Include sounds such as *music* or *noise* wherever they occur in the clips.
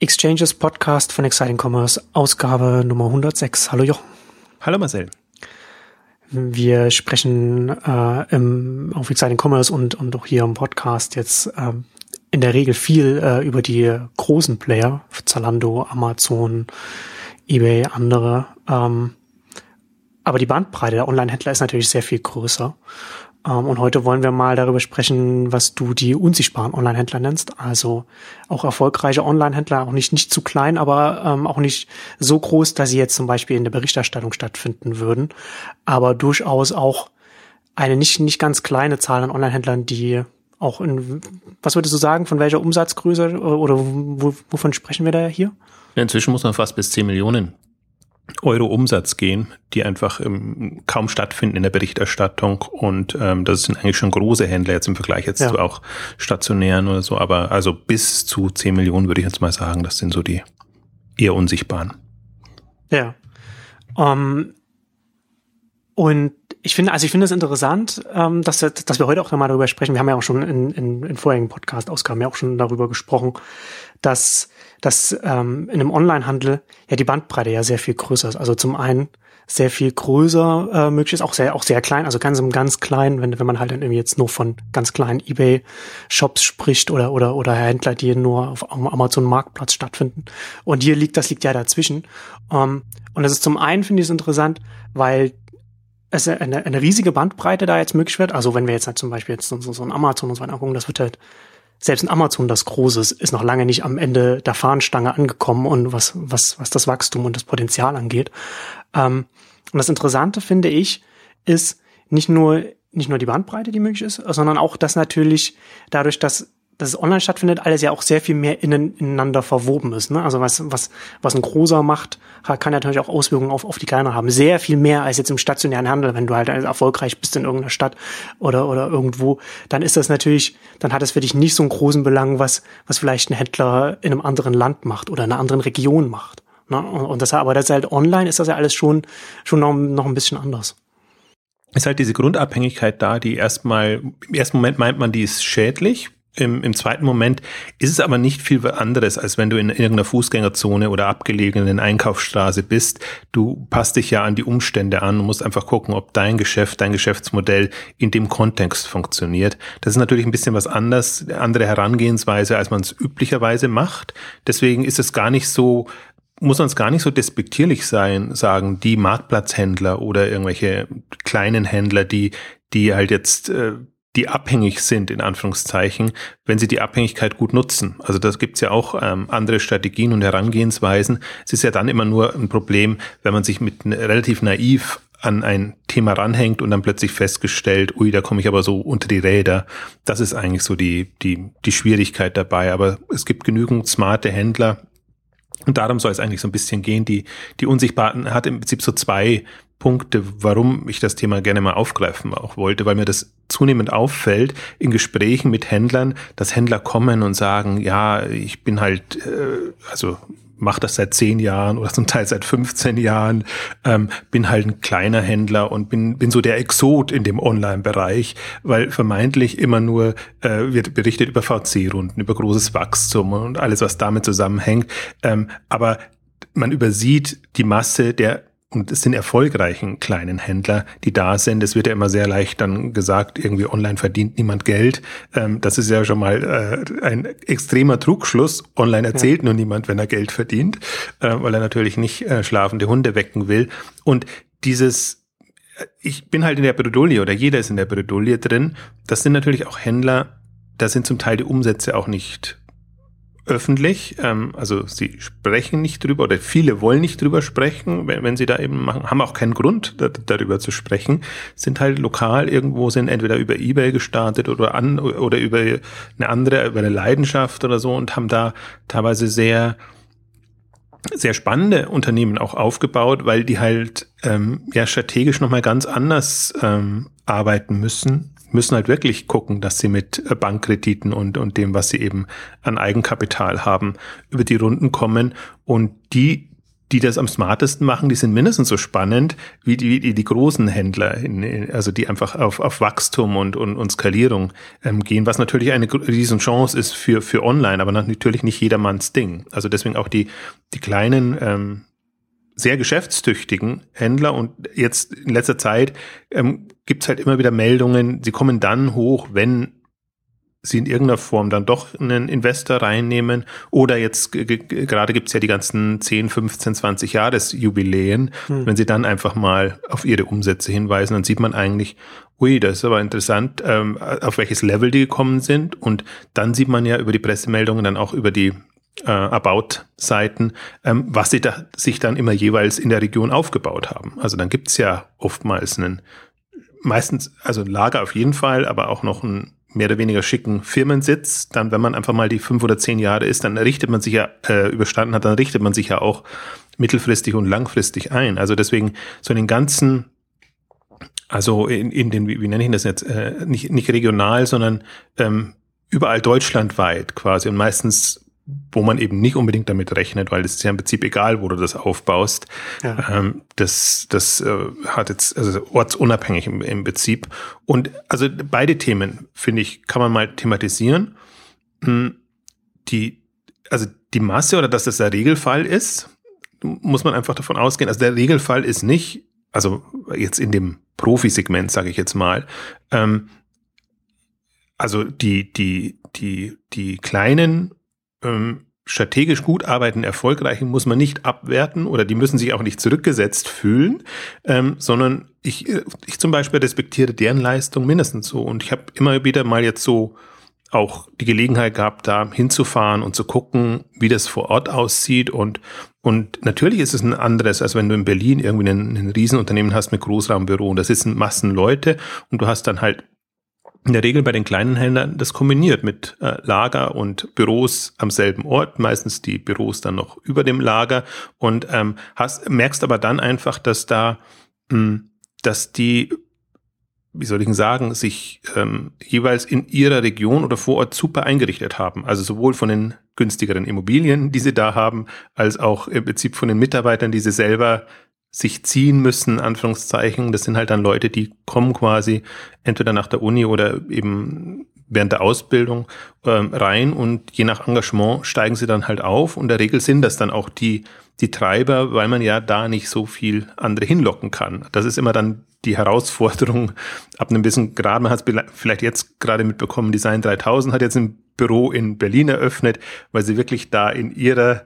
Exchanges Podcast von Exciting Commerce, Ausgabe Nummer 106. Hallo Jochen. Hallo Marcel. Wir sprechen äh, im, auf Exciting Commerce und, und auch hier im Podcast jetzt äh, in der Regel viel äh, über die großen Player, Zalando, Amazon, eBay, andere. Ähm, aber die Bandbreite der Online-Händler ist natürlich sehr viel größer. Ähm, und heute wollen wir mal darüber sprechen, was du die unsichtbaren Online-Händler nennst. Also auch erfolgreiche Online-Händler, auch nicht, nicht zu klein, aber ähm, auch nicht so groß, dass sie jetzt zum Beispiel in der Berichterstattung stattfinden würden. Aber durchaus auch eine nicht, nicht ganz kleine Zahl an Online-Händlern, die auch in, was würdest du sagen, von welcher Umsatzgröße oder wo, wovon sprechen wir da hier? Inzwischen muss man fast bis 10 Millionen Euro Umsatz gehen, die einfach ähm, kaum stattfinden in der Berichterstattung. Und ähm, das sind eigentlich schon große Händler jetzt im Vergleich jetzt ja. zu auch stationären oder so. Aber also bis zu 10 Millionen würde ich jetzt mal sagen, das sind so die eher unsichtbaren. Ja. Um, ähm, und ich finde, also ich finde es interessant, ähm, dass, dass wir heute auch nochmal darüber sprechen. Wir haben ja auch schon in, in, in vorherigen Podcast-Ausgaben ja auch schon darüber gesprochen, dass, dass ähm, in einem Online-Handel ja die Bandbreite ja sehr viel größer ist. Also zum einen sehr viel größer äh, möglich ist, auch sehr, auch sehr klein, also ganz im ganz klein, wenn, wenn man halt dann irgendwie jetzt nur von ganz kleinen Ebay-Shops spricht oder, oder, oder Händler, die nur auf Amazon-Marktplatz stattfinden. Und hier liegt, das liegt ja dazwischen. Ähm, und das ist zum einen, finde ich es interessant, weil es eine, eine riesige Bandbreite da jetzt möglich wird. Also wenn wir jetzt halt zum Beispiel jetzt so, so ein Amazon und so angucken, das wird halt selbst ein Amazon, das Große ist, ist noch lange nicht am Ende der Fahnenstange angekommen und was, was, was das Wachstum und das Potenzial angeht. Ähm, und das Interessante finde ich, ist nicht nur, nicht nur die Bandbreite, die möglich ist, sondern auch, dass natürlich dadurch, dass dass es online stattfindet, alles ja auch sehr viel mehr innen, ineinander verwoben ist. Ne? Also was, was, was ein großer macht, kann natürlich auch Auswirkungen auf, auf die kleiner haben. Sehr viel mehr als jetzt im stationären Handel, wenn du halt erfolgreich bist in irgendeiner Stadt oder, oder irgendwo, dann ist das natürlich, dann hat es für dich nicht so einen großen Belang, was, was vielleicht ein Händler in einem anderen Land macht oder in einer anderen Region macht. Ne? Und das, aber das ist halt online ist das ja alles schon, schon noch, noch ein bisschen anders ist halt diese Grundabhängigkeit da, die erstmal, im ersten Moment meint man, die ist schädlich, im, Im zweiten Moment ist es aber nicht viel anderes, als wenn du in irgendeiner Fußgängerzone oder abgelegenen Einkaufsstraße bist. Du passt dich ja an die Umstände an und musst einfach gucken, ob dein Geschäft, dein Geschäftsmodell in dem Kontext funktioniert. Das ist natürlich ein bisschen was anders, andere Herangehensweise, als man es üblicherweise macht. Deswegen ist es gar nicht so muss man es gar nicht so despektierlich sein, sagen die Marktplatzhändler oder irgendwelche kleinen Händler, die die halt jetzt äh, die abhängig sind, in Anführungszeichen, wenn sie die Abhängigkeit gut nutzen. Also das gibt's ja auch ähm, andere Strategien und Herangehensweisen. Es ist ja dann immer nur ein Problem, wenn man sich mit relativ naiv an ein Thema ranhängt und dann plötzlich festgestellt, ui, da komme ich aber so unter die Räder. Das ist eigentlich so die, die, die Schwierigkeit dabei. Aber es gibt genügend smarte Händler, und darum soll es eigentlich so ein bisschen gehen. Die, die Unsichtbaren hat im Prinzip so zwei Punkte, warum ich das Thema gerne mal aufgreifen auch wollte, weil mir das zunehmend auffällt in Gesprächen mit Händlern, dass Händler kommen und sagen, ja, ich bin halt, äh, also mache das seit zehn Jahren oder zum Teil seit 15 Jahren, ähm, bin halt ein kleiner Händler und bin, bin so der Exot in dem Online-Bereich, weil vermeintlich immer nur äh, wird berichtet über VC-Runden, über großes Wachstum und alles, was damit zusammenhängt. Ähm, aber man übersieht die Masse der und es sind erfolgreichen kleinen Händler, die da sind. Es wird ja immer sehr leicht dann gesagt, irgendwie online verdient niemand Geld. Ähm, das ist ja schon mal äh, ein extremer Trugschluss. Online erzählt ja. nur niemand, wenn er Geld verdient, äh, weil er natürlich nicht äh, schlafende Hunde wecken will. Und dieses ich bin halt in der Bredouille oder jeder ist in der Bredouille drin. Das sind natürlich auch Händler, da sind zum Teil die Umsätze auch nicht öffentlich. Ähm, also sie sprechen nicht drüber oder viele wollen nicht drüber sprechen, wenn, wenn sie da eben machen, haben auch keinen Grund da, darüber zu sprechen, sind halt lokal irgendwo, sind entweder über Ebay gestartet oder an oder über eine andere, über eine Leidenschaft oder so und haben da teilweise sehr sehr spannende Unternehmen auch aufgebaut, weil die halt ähm, ja strategisch nochmal ganz anders ähm, arbeiten müssen müssen halt wirklich gucken, dass sie mit äh, Bankkrediten und, und dem, was sie eben an Eigenkapital haben, über die Runden kommen. Und die die das am smartesten machen, die sind mindestens so spannend wie die, die, die großen Händler, in, also die einfach auf, auf Wachstum und, und, und Skalierung ähm, gehen, was natürlich eine Riesenchance ist für, für online, aber natürlich nicht jedermanns Ding. Also deswegen auch die, die kleinen, ähm, sehr geschäftstüchtigen Händler und jetzt in letzter Zeit ähm, gibt es halt immer wieder Meldungen, sie kommen dann hoch, wenn sie in irgendeiner Form dann doch einen Investor reinnehmen oder jetzt gerade gibt's ja die ganzen 10, 15, 20 Jahresjubiläen, hm. wenn sie dann einfach mal auf ihre Umsätze hinweisen, dann sieht man eigentlich, ui, das ist aber interessant, ähm, auf welches Level die gekommen sind und dann sieht man ja über die Pressemeldungen dann auch über die äh, About-Seiten, ähm, was sie da, sich dann immer jeweils in der Region aufgebaut haben. Also dann gibt's ja oftmals einen meistens, also ein Lager auf jeden Fall, aber auch noch ein mehr oder weniger schicken Firmensitz, dann, wenn man einfach mal die fünf oder zehn Jahre ist, dann richtet man sich ja, äh, überstanden hat, dann richtet man sich ja auch mittelfristig und langfristig ein. Also deswegen so in den ganzen, also in, in den, wie, wie nenne ich das jetzt, äh, nicht, nicht regional, sondern ähm, überall deutschlandweit quasi und meistens wo man eben nicht unbedingt damit rechnet, weil es ist ja im Prinzip egal, wo du das aufbaust. Ja. Ähm, das das äh, hat jetzt, also ortsunabhängig im, im Prinzip. Und also beide Themen, finde ich, kann man mal thematisieren. Hm, die, also die Masse oder dass das der Regelfall ist, muss man einfach davon ausgehen. Also der Regelfall ist nicht, also jetzt in dem Profisegment, sage ich jetzt mal, ähm, also die, die, die, die kleinen ähm, strategisch gut arbeiten, erfolgreichen muss man nicht abwerten oder die müssen sich auch nicht zurückgesetzt fühlen, ähm, sondern ich, ich zum Beispiel respektiere deren Leistung mindestens so. Und ich habe immer wieder mal jetzt so auch die Gelegenheit gehabt, da hinzufahren und zu gucken, wie das vor Ort aussieht. Und, und natürlich ist es ein anderes, als wenn du in Berlin irgendwie ein, ein Riesenunternehmen hast mit Großraumbüro und da sitzen Massen Leute und du hast dann halt in der Regel bei den kleinen Händlern das kombiniert mit äh, Lager und Büros am selben Ort, meistens die Büros dann noch über dem Lager und ähm, hast, merkst aber dann einfach, dass da, mh, hm, dass die, wie soll ich denn sagen, sich ähm, jeweils in ihrer Region oder vor Ort super eingerichtet haben. Also sowohl von den günstigeren Immobilien, die sie da haben, als auch im Prinzip von den Mitarbeitern, die sie selber sich ziehen müssen, Anführungszeichen. Das sind halt dann Leute, die kommen quasi entweder nach der Uni oder eben während der Ausbildung ähm, rein und je nach Engagement steigen sie dann halt auf. Und in der Regel sind das dann auch die, die Treiber, weil man ja da nicht so viel andere hinlocken kann. Das ist immer dann die Herausforderung *laughs* ab einem bisschen Grad. Man hat es vielleicht jetzt gerade mitbekommen, Design 3000 hat jetzt ein Büro in Berlin eröffnet, weil sie wirklich da in ihrer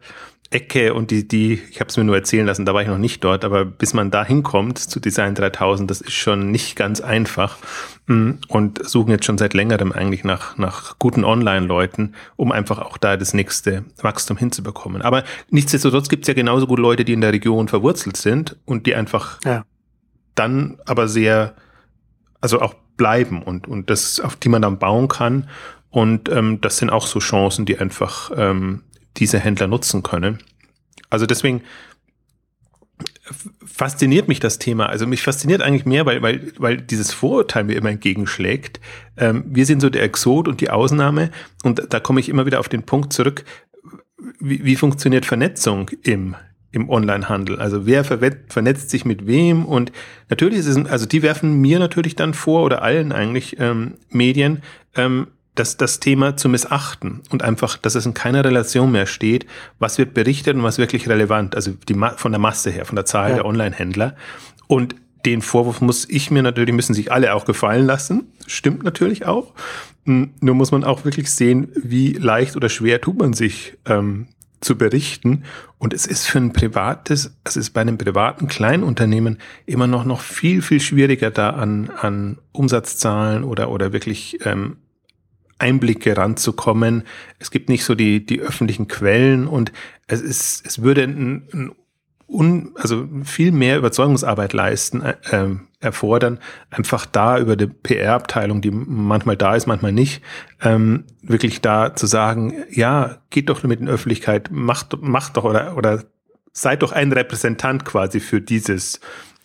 Ecke und die, die, ich habe es mir nur erzählen lassen, da war ich noch nicht dort, aber bis man da hinkommt zu Design 3000, das ist schon nicht ganz einfach mm, und suchen jetzt schon seit längerem eigentlich nach, nach guten Online-Leuten, um einfach auch da das nächste Wachstum hinzubekommen. Aber nichtsdestotrotz gibt es ja genauso gut Leute, die in der Region verwurzelt sind und die einfach ja. dann aber sehr, also auch bleiben und, und das, auf die man dann bauen kann. Und ähm, das sind auch so Chancen, die einfach ähm, diese Händler nutzen können. Also deswegen fasziniert mich das Thema. Also mich fasziniert eigentlich mehr, weil, weil, weil dieses Vorurteil mir immer entgegenschlägt. Ähm, wir sind so der Exot und die Ausnahme. Und da komme ich immer wieder auf den Punkt zurück. Wie, wie funktioniert Vernetzung im, im Onlinehandel? Also wer vernetzt sich mit wem? Und natürlich ist es, also die werfen mir natürlich dann vor oder allen eigentlich ähm, Medien, ähm, das, das Thema zu missachten und einfach, dass es in keiner Relation mehr steht, was wird berichtet und was wirklich relevant, also die, von der Masse her, von der Zahl ja. der Online-Händler. Und den Vorwurf muss ich mir natürlich, müssen sich alle auch gefallen lassen. Stimmt natürlich auch. Hm, nur muss man auch wirklich sehen, wie leicht oder schwer tut man sich ähm, zu berichten. Und es ist für ein privates, es ist bei einem privaten Kleinunternehmen immer noch, noch viel, viel schwieriger da an, an Umsatzzahlen oder, oder wirklich ähm, Einblicke ranzukommen. Es gibt nicht so die, die öffentlichen Quellen und es ist, es würde ein, ein un, also viel mehr Überzeugungsarbeit leisten, äh, ähm, erfordern, einfach da über die PR-Abteilung, die manchmal da ist, manchmal nicht, ähm, wirklich da zu sagen, ja, geht doch mit in Öffentlichkeit, macht, macht doch oder, oder seid doch ein Repräsentant quasi für dieses,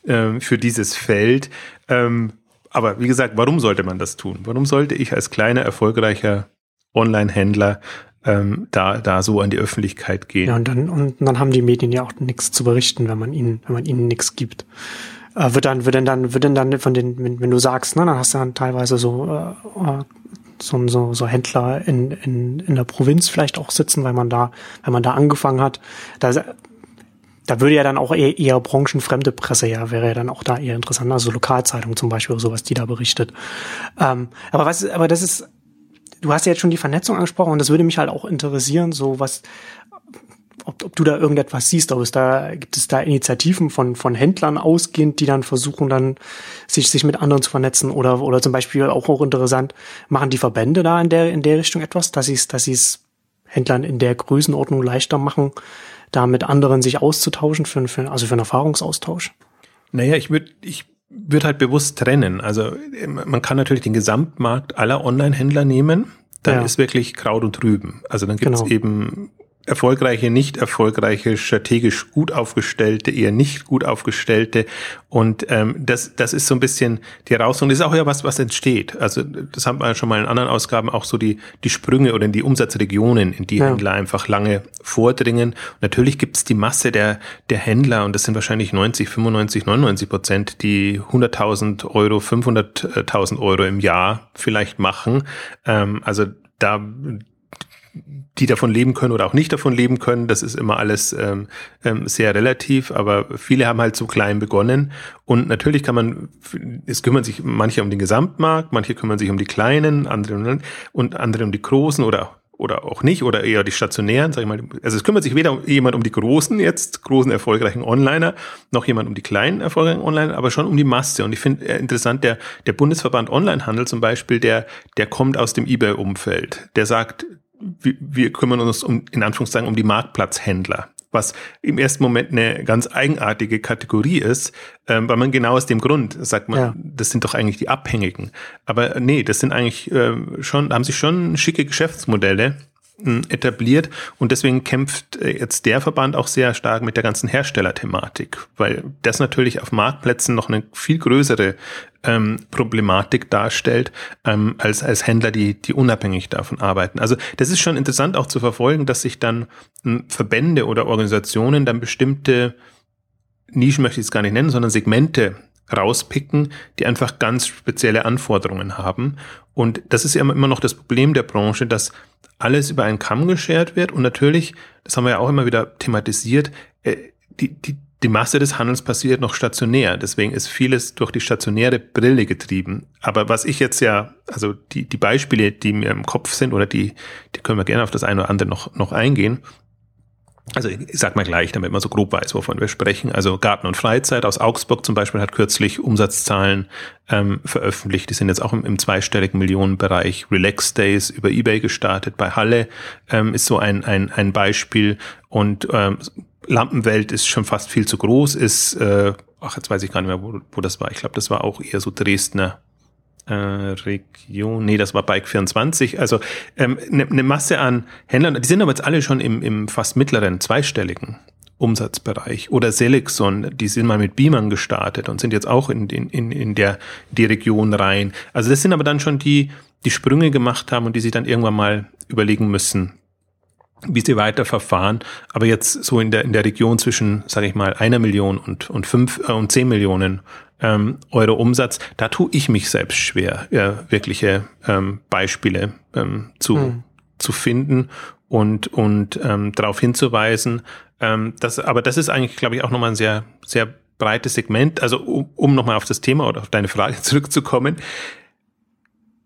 äh, für dieses Feld. Ähm, aber wie gesagt, warum sollte man das tun? Warum sollte ich als kleiner, erfolgreicher Online-Händler ähm, da, da so an die Öffentlichkeit gehen. Ja, und dann, und dann haben die Medien ja auch nichts zu berichten, wenn man ihnen, wenn man ihnen nichts gibt. Äh, wird dann, wird denn dann, wird denn dann von den, wenn, wenn du sagst, ne, dann hast du dann teilweise so, äh, so, so, so Händler in, in, in der Provinz vielleicht auch sitzen, weil man da, wenn man da angefangen hat. Da, da würde ja dann auch eher, eher branchenfremde Presse ja, wäre ja dann auch da eher interessant. Also Lokalzeitung zum Beispiel oder sowas, die da berichtet. Ähm, aber was, aber das ist, du hast ja jetzt schon die Vernetzung angesprochen und das würde mich halt auch interessieren, so was, ob, ob du da irgendetwas siehst, ob es da, gibt es da Initiativen von, von Händlern ausgehend, die dann versuchen dann, sich, sich mit anderen zu vernetzen oder, oder zum Beispiel auch, auch interessant, machen die Verbände da in der, in der Richtung etwas, dass sie es, dass sie es Händlern in der Größenordnung leichter machen, da mit anderen sich auszutauschen, für, für, also für einen Erfahrungsaustausch? Naja, ich würde, ich würde halt bewusst trennen. Also man kann natürlich den Gesamtmarkt aller Online-Händler nehmen. Dann ja. ist wirklich Kraut und Rüben. Also dann gibt es genau. eben erfolgreiche, nicht erfolgreiche, strategisch gut aufgestellte, eher nicht gut aufgestellte. Und ähm, das, das ist so ein bisschen die Herausforderung. Das ist auch ja was, was entsteht. Also das haben wir schon mal in anderen Ausgaben auch so die, die Sprünge oder die Umsatzregionen, in die ja. Händler einfach lange vordringen. Und natürlich gibt es die Masse der, der Händler und das sind wahrscheinlich 90, 95, 99 Prozent, die 100.000 Euro, 500.000 Euro im Jahr vielleicht machen. Ähm, also da die davon leben können oder auch nicht davon leben können. Das ist immer alles ähm, ähm, sehr relativ, aber viele haben halt so klein begonnen. Und natürlich kann man, es kümmern sich manche um den Gesamtmarkt, manche kümmern sich um die kleinen, andere und andere um die großen oder oder auch nicht, oder eher die stationären, sag ich mal. Also es kümmert sich weder jemand um die großen, jetzt großen erfolgreichen Onliner, noch jemand um die kleinen erfolgreichen Onliner, aber schon um die Masse. Und ich finde äh, interessant, der, der Bundesverband Onlinehandel zum Beispiel, der, der kommt aus dem eBay-Umfeld. Der sagt, wir, wir kümmern uns um, in Anführungszeichen, um die Marktplatzhändler was im ersten Moment eine ganz eigenartige Kategorie ist, ähm, weil man genau aus dem Grund sagt man, ja. das sind doch eigentlich die Abhängigen. Aber nee, das sind eigentlich ähm, schon, haben sich schon schicke Geschäftsmodelle etabliert und deswegen kämpft äh, jetzt der Verband auch sehr stark mit der ganzen Herstellerthematik, weil das natürlich auf Marktplätzen noch eine viel größere ähm, Problematik darstellt, ähm, als, als Händler, die, die unabhängig davon arbeiten. Also das ist schon interessant auch zu verfolgen, dass sich dann ähm, Verbände oder Organisationen dann bestimmte Nischen möchte ich es gar nicht nennen, sondern Segmente rauspicken, die einfach ganz spezielle Anforderungen haben. Und das ist ja immer noch das Problem der Branche, dass alles über einen Kamm geschert wird. Und natürlich, das haben wir ja auch immer wieder thematisiert, äh, die, die, die Masse des Handels passiert noch stationär. Deswegen ist vieles durch die stationäre Brille getrieben. Aber was ich jetzt ja, also die, die Beispiele, die mir im Kopf sind, oder die, die können wir gerne auf das eine oder andere noch, noch eingehen, also ich sag mal gleich, damit man so grob weiß, wovon wir sprechen. Also Garten und Freizeit aus Augsburg zum Beispiel hat kürzlich Umsatzzahlen ähm, veröffentlicht. Die sind jetzt auch im, im zweistelligen Millionenbereich. Relax Days über eBay gestartet. Bei Halle ähm, ist so ein, ein, ein Beispiel. Und ähm, Lampenwelt ist schon fast viel zu groß, ist, äh, ach, jetzt weiß ich gar nicht mehr, wo, wo das war. Ich glaube, das war auch eher so Dresdner äh, Region, nee, das war Bike 24, also eine ähm, ne, ne Masse an Händlern, die sind aber jetzt alle schon im, im fast mittleren, zweistelligen Umsatzbereich. Oder Selexon, die sind mal mit Beamern gestartet und sind jetzt auch in, in, in, in der die Region rein. Also das sind aber dann schon die, die Sprünge gemacht haben und die sich dann irgendwann mal überlegen müssen, wie sie weiter verfahren. Aber jetzt so in der, in der Region zwischen, sage ich mal, einer Million und, und fünf äh, und zehn Millionen ähm, Euro Umsatz, da tue ich mich selbst schwer, ja, wirkliche ähm, Beispiele ähm, zu, hm. zu finden und, und ähm, darauf hinzuweisen. Ähm, das, aber das ist eigentlich, glaube ich, auch nochmal ein sehr, sehr breites Segment. Also um, um nochmal auf das Thema oder auf deine Frage *laughs* zurückzukommen.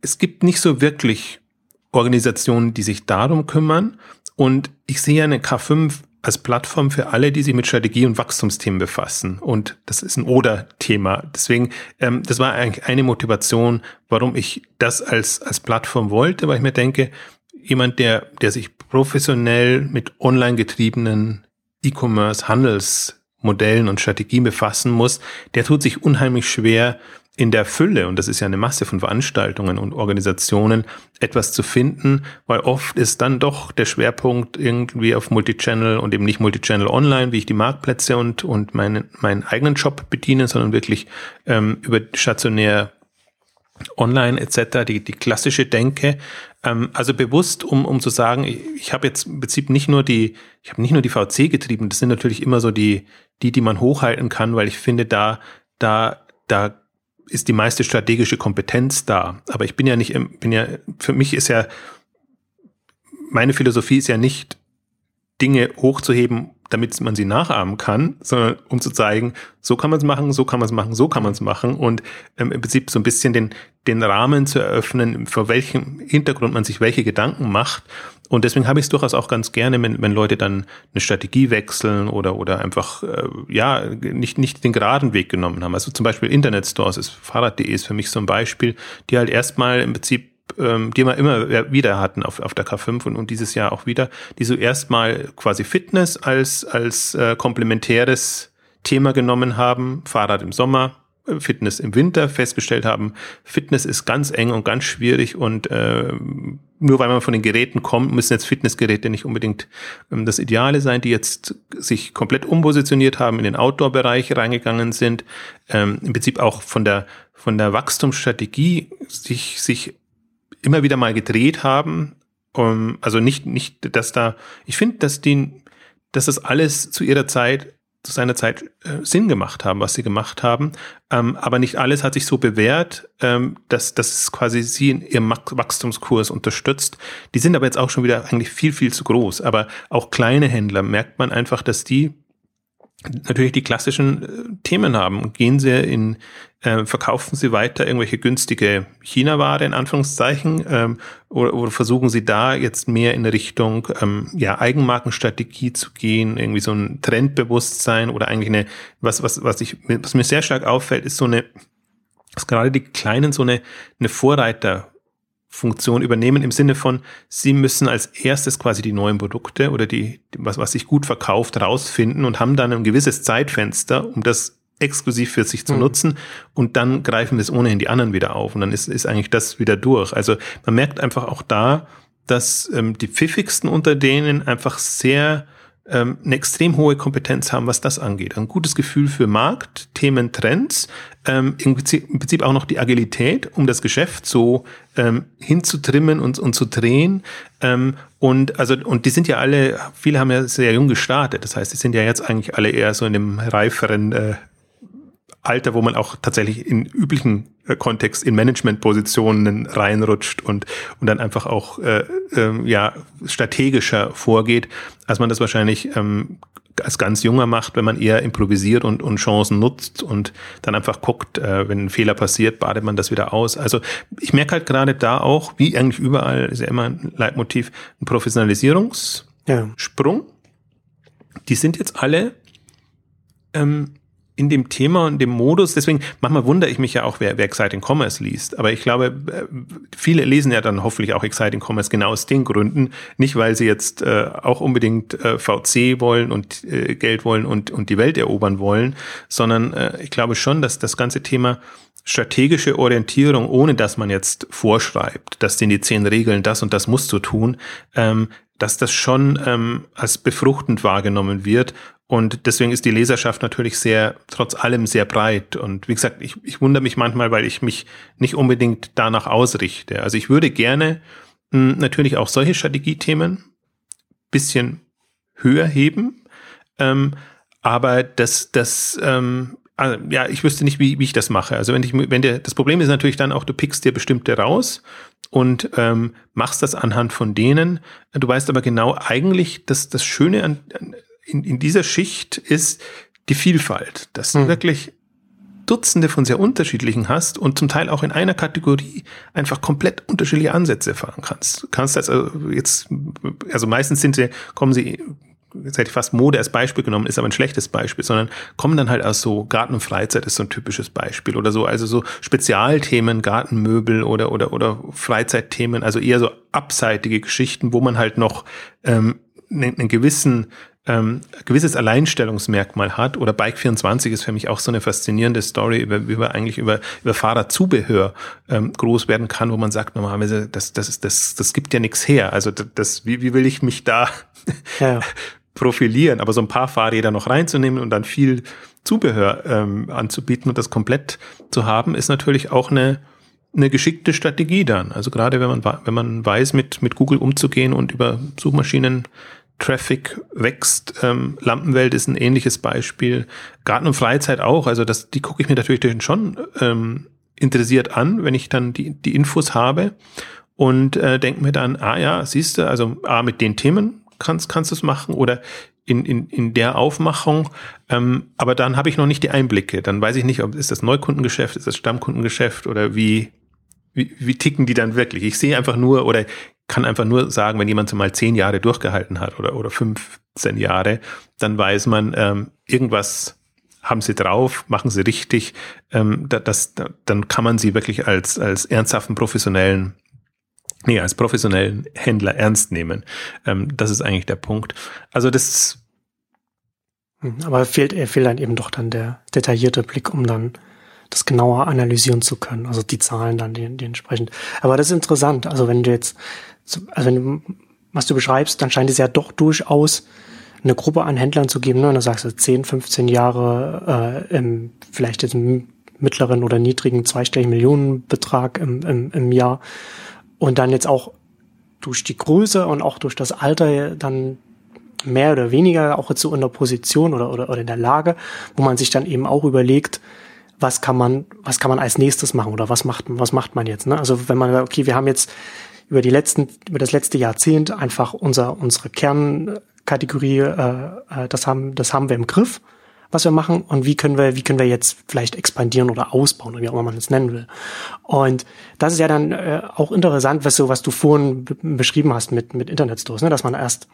Es gibt nicht so wirklich Organisationen, die sich darum kümmern. Und ich sehe eine K5 als Plattform für alle, die sich mit Strategie und Wachstumsthemen befassen. Und das ist ein Oder-Thema. Deswegen, ähm, das war eigentlich eine Motivation, warum ich das als, als Plattform wollte, weil ich mir denke, jemand, der, der sich professionell mit online getriebenen E-Commerce, Handelsmodellen und Strategien befassen muss, der tut sich unheimlich schwer, in der Fülle, und das ist ja eine Masse von Veranstaltungen und Organisationen, etwas zu finden, weil oft ist dann doch der Schwerpunkt irgendwie auf Multichannel und eben nicht Multichannel online, wie ich die Marktplätze und, und meinen, meinen eigenen Job bediene, sondern wirklich ähm, über stationär online etc., die, die klassische Denke. Ähm, also bewusst, um, um zu sagen, ich, ich habe jetzt im Prinzip nicht nur die, ich habe nicht nur die VC getrieben, das sind natürlich immer so die, die, die man hochhalten kann, weil ich finde, da, da, da ist die meiste strategische Kompetenz da. Aber ich bin ja nicht, bin ja, für mich ist ja, meine Philosophie ist ja nicht, Dinge hochzuheben, damit man sie nachahmen kann, sondern um zu zeigen, so kann man es machen, so kann man es machen, so kann man es machen und ähm, im Prinzip so ein bisschen den, den Rahmen zu eröffnen, vor welchem Hintergrund man sich welche Gedanken macht. Und deswegen habe ich es durchaus auch ganz gerne, wenn, wenn Leute dann eine Strategie wechseln oder, oder einfach äh, ja nicht, nicht den geraden Weg genommen haben. Also zum Beispiel Internetstores ist Fahrrad.de ist für mich so ein Beispiel, die halt erstmal im Prinzip ähm, die wir immer wieder hatten auf, auf der K5 und, und dieses Jahr auch wieder, die so erstmal quasi Fitness als, als äh, komplementäres Thema genommen haben, Fahrrad im Sommer, äh, Fitness im Winter festgestellt haben, Fitness ist ganz eng und ganz schwierig und äh, nur weil man von den Geräten kommt, müssen jetzt Fitnessgeräte nicht unbedingt ähm, das Ideale sein, die jetzt sich komplett umpositioniert haben, in den Outdoor-Bereich reingegangen sind, ähm, im Prinzip auch von der von der Wachstumsstrategie sich sich immer wieder mal gedreht haben. Um, also nicht, nicht, dass da, ich finde, dass die, dass das alles zu ihrer Zeit, zu seiner Zeit äh, Sinn gemacht haben, was sie gemacht haben. Ähm, aber nicht alles hat sich so bewährt, ähm, dass, dass es quasi sie in ihrem Wachstumskurs unterstützt. Die sind aber jetzt auch schon wieder eigentlich viel, viel zu groß. Aber auch kleine Händler merkt man einfach, dass die natürlich die klassischen äh, Themen haben. Gehen sie in, äh, verkaufen sie weiter irgendwelche günstige China-Ware in Anführungszeichen ähm, oder, oder versuchen sie da jetzt mehr in Richtung ähm, ja, Eigenmarkenstrategie zu gehen, irgendwie so ein Trendbewusstsein oder eigentlich eine, was, was, was ich, was mir sehr stark auffällt, ist so eine, dass gerade die Kleinen so eine, eine Vorreiter Funktion übernehmen im Sinne von, sie müssen als erstes quasi die neuen Produkte oder die, was, was sich gut verkauft, rausfinden und haben dann ein gewisses Zeitfenster, um das exklusiv für sich zu mhm. nutzen und dann greifen es ohnehin die anderen wieder auf und dann ist, ist eigentlich das wieder durch. Also man merkt einfach auch da, dass ähm, die pfiffigsten unter denen einfach sehr ähm, eine extrem hohe Kompetenz haben, was das angeht. Ein gutes Gefühl für Markt, Themen, Trends, ähm, im, Prinzip, auch noch die Agilität, um das Geschäft so ähm, hinzutrimmen und, und zu drehen. Ähm, und also und die sind ja alle, viele haben ja sehr jung gestartet. Das heißt, die sind ja jetzt eigentlich alle eher so in dem reiferen äh, Alter, wo man auch tatsächlich in üblichen äh, Kontext in Managementpositionen reinrutscht und, und dann einfach auch äh, äh, ja, strategischer vorgeht, als man das wahrscheinlich ähm, als ganz junger macht, wenn man eher improvisiert und, und Chancen nutzt und dann einfach guckt, äh, wenn ein Fehler passiert, badet man das wieder aus. Also ich merke halt gerade da auch, wie eigentlich überall, ist ja immer ein Leitmotiv, ein Professionalisierungssprung. Ja. Die sind jetzt alle ähm, in dem Thema und dem Modus, deswegen manchmal wundere ich mich ja auch, wer, wer Exciting Commerce liest. Aber ich glaube, äh, viele lesen ja dann hoffentlich auch Exciting Commerce genau aus den Gründen. Nicht, weil sie jetzt äh, auch unbedingt äh, VC wollen und äh, Geld wollen und, und die Welt erobern wollen, sondern äh, ich glaube schon, dass das ganze Thema strategische Orientierung, ohne dass man jetzt vorschreibt, das sind die zehn Regeln, das und das musst du tun, ähm, dass das schon ähm, als befruchtend wahrgenommen wird und deswegen ist die Leserschaft natürlich sehr, trotz allem sehr breit. Und wie gesagt, ich, ich wundere mich manchmal, weil ich mich nicht unbedingt danach ausrichte. Also ich würde gerne mh, hm, natürlich auch solche Strategiethemen bisschen höher heben. Ähm, aber das, das, ähm, also, ja, ich wüsste nicht, wie, wie ich das mache. Also wenn ich, wenn der, das Problem ist natürlich dann auch, du pickst dir bestimmte raus und ähm, machst das anhand von denen. Du weißt aber genau eigentlich, dass das Schöne an, an in, in dieser Schicht ist die Vielfalt, dass du mhm. wirklich Dutzende von sehr unterschiedlichen hast und zum Teil auch in einer Kategorie einfach komplett unterschiedliche Ansätze fahren kannst. Du kannst das also jetzt, also meistens sind sie, kommen sie, jetzt hätte ich fast Mode als Beispiel genommen, ist aber ein schlechtes Beispiel, sondern kommen dann halt aus so Garten und Freizeit ist so ein typisches Beispiel oder so, also so Spezialthemen, Gartenmöbel oder, oder, oder Freizeitthemen, also eher so abseitige Geschichten, wo man halt noch ähm, einen, einen gewissen ähm, gewisses Alleinstellungsmerkmal hat. Oder Bike 24 ist für mich auch so eine faszinierende Story, über, wie man eigentlich über, über Fahrradzubehör ähm, groß werden kann, wo man sagt normalerweise, das, das, ist, das, das gibt ja nichts her. Also das, wie, wie will ich mich da ja. *laughs* profilieren? Aber so ein paar Fahrräder noch reinzunehmen und dann viel Zubehör ähm, anzubieten und das komplett zu haben, ist natürlich auch eine eine geschickte Strategie dann. Also gerade wenn man, wenn man weiß, mit, mit Google umzugehen und über Suchmaschinen Traffic wächst. Ähm, Lampenwelt ist ein ähnliches Beispiel. Garten und Freizeit auch. Also das, die gucke ich mir natürlich schon ähm, interessiert an, wenn ich dann die, die Infos habe und äh, denke mir dann, ah ja, siehst du, also A, mit den Themen kannst, kannst du es machen oder in, in, in der Aufmachung, ähm, aber dann habe ich noch nicht die Einblicke. Dann weiß ich nicht, ob ist das Neukundengeschäft, ist das Stammkundengeschäft oder wie, wie, wie ticken die dann wirklich? Ich sehe einfach nur oder kann einfach nur sagen, wenn jemand mal zehn Jahre durchgehalten hat oder, oder 15 Jahre, dann weiß man, ähm, irgendwas haben sie drauf, machen sie richtig, ähm, das, das, dann kann man sie wirklich als, als ernsthaften professionellen nee, als professionellen Händler ernst nehmen. Ähm, das ist eigentlich der Punkt. Also das. Hm, aber fehlt, er fehlt dann eben doch dann der detaillierte Blick, um dann das genauer analysieren zu können. Also die Zahlen dann die, die entsprechend. Aber das ist interessant. Also wenn du jetzt, also was du beschreibst, dann scheint es ja doch durchaus eine Gruppe an Händlern zu geben. Ne? Und da sagst du 10, 15 Jahre äh, im, vielleicht jetzt im mittleren oder niedrigen zweistelligen Millionenbetrag im, im, im Jahr und dann jetzt auch durch die Größe und auch durch das Alter dann mehr oder weniger auch jetzt so in der Position oder, oder, oder in der Lage, wo man sich dann eben auch überlegt, was kann man, was kann man als nächstes machen oder was macht, was macht man jetzt? Ne? Also wenn man okay, wir haben jetzt über die letzten, über das letzte Jahrzehnt einfach unser, unsere Kernkategorie, äh, äh das haben, das haben wir im Griff was wir machen und wie können wir, wie können wir jetzt vielleicht expandieren oder ausbauen oder wie auch immer man es nennen will. Und das ist ja dann äh, auch interessant, was so, was du vorhin beschrieben hast mit, mit Internetstores, ne? dass man erst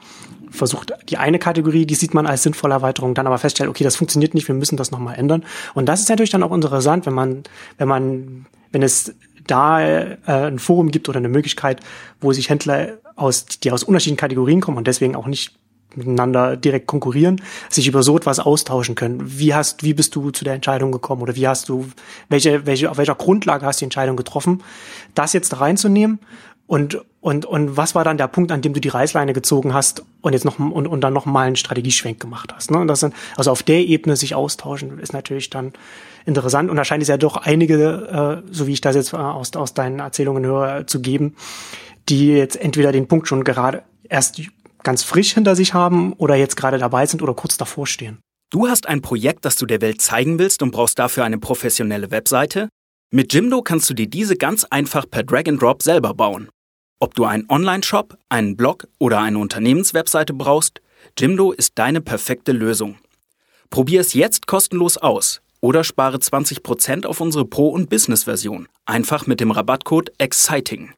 versucht, die eine Kategorie, die sieht man als sinnvolle Erweiterung, dann aber feststellt, okay, das funktioniert nicht, wir müssen das nochmal ändern. Und das ist natürlich dann auch interessant, wenn man, wenn man, wenn es da äh, ein Forum gibt oder eine Möglichkeit, wo sich Händler aus, die aus unterschiedlichen Kategorien kommen und deswegen auch nicht miteinander direkt konkurrieren, sich über so etwas austauschen können. Wie hast, wie bist du zu der Entscheidung gekommen oder wie hast du, welche, welche, auf welcher Grundlage hast du die Entscheidung getroffen, das jetzt reinzunehmen und, und, und was war dann der Punkt, an dem du die Reißleine gezogen hast und jetzt noch, und, und dann noch mal einen Strategieschwenk gemacht hast, ne? Und das sind, also auf der Ebene sich austauschen ist natürlich dann interessant und da scheint es ja doch einige, äh, so wie ich das jetzt äh, aus, aus deinen Erzählungen höre, zu geben, die jetzt entweder den Punkt schon gerade erst ganz frisch hinter sich haben oder jetzt gerade dabei sind oder kurz davor stehen. Du hast ein Projekt, das du der Welt zeigen willst und brauchst dafür eine professionelle Webseite? Mit Jimdo kannst du dir diese ganz einfach per Drag and Drop selber bauen. Ob du einen Online-Shop, einen Blog oder eine Unternehmenswebseite brauchst, Jimdo ist deine perfekte Lösung. Probier es jetzt kostenlos aus oder spare 20% auf unsere Pro- und Business-Version. Einfach mit dem Rabattcode EXCITING.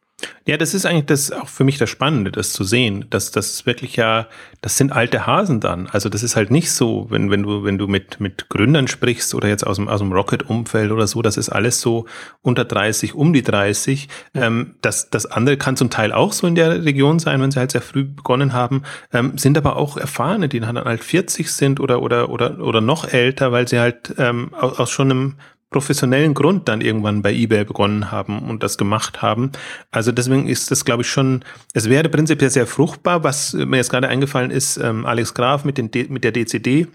Ja, das ist eigentlich das auch für mich das Spannende, das zu sehen, dass das wirklich ja, das sind alte Hasen dann. Also das ist halt nicht so, wenn, wenn du, wenn du mit, mit Gründern sprichst oder jetzt aus dem, aus dem Rocket-Umfeld oder so, das ist alles so unter 30, um die 30. Ja. Ähm, das, das andere kann zum Teil auch so in der Region sein, wenn sie halt sehr früh begonnen haben, ähm, sind aber auch Erfahrene, die dann halt 40 sind oder, oder, oder, oder noch älter, weil sie halt ähm, aus, aus schon einem professionellen Grund dann irgendwann bei eBay begonnen haben und das gemacht haben. Also deswegen ist das, glaube ich, schon, es wäre prinzipiell sehr fruchtbar, was mir jetzt gerade eingefallen ist, ähm, Alex Graf mit, den, mit der DCD.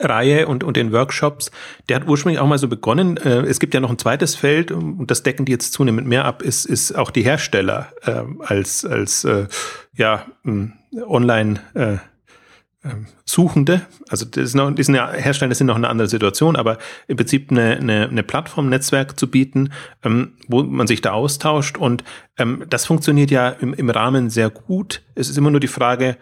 Reihe und, und den Workshops, der hat ursprünglich auch mal so begonnen. Äh, es gibt ja noch ein zweites Feld und das decken die jetzt zunehmend mehr ab, ist, ist auch die Hersteller äh, als, als äh, ja, online äh, Suchende, also das ist, noch, das sind ja Hersteller sind noch eine andere Situation, aber im Prinzip eine, eine, eine Plattform-Netzwerk zu bieten, ähm, wo man sich da austauscht und ähm, das funktioniert ja im, im Rahmen sehr gut. Es ist immer nur die Frage,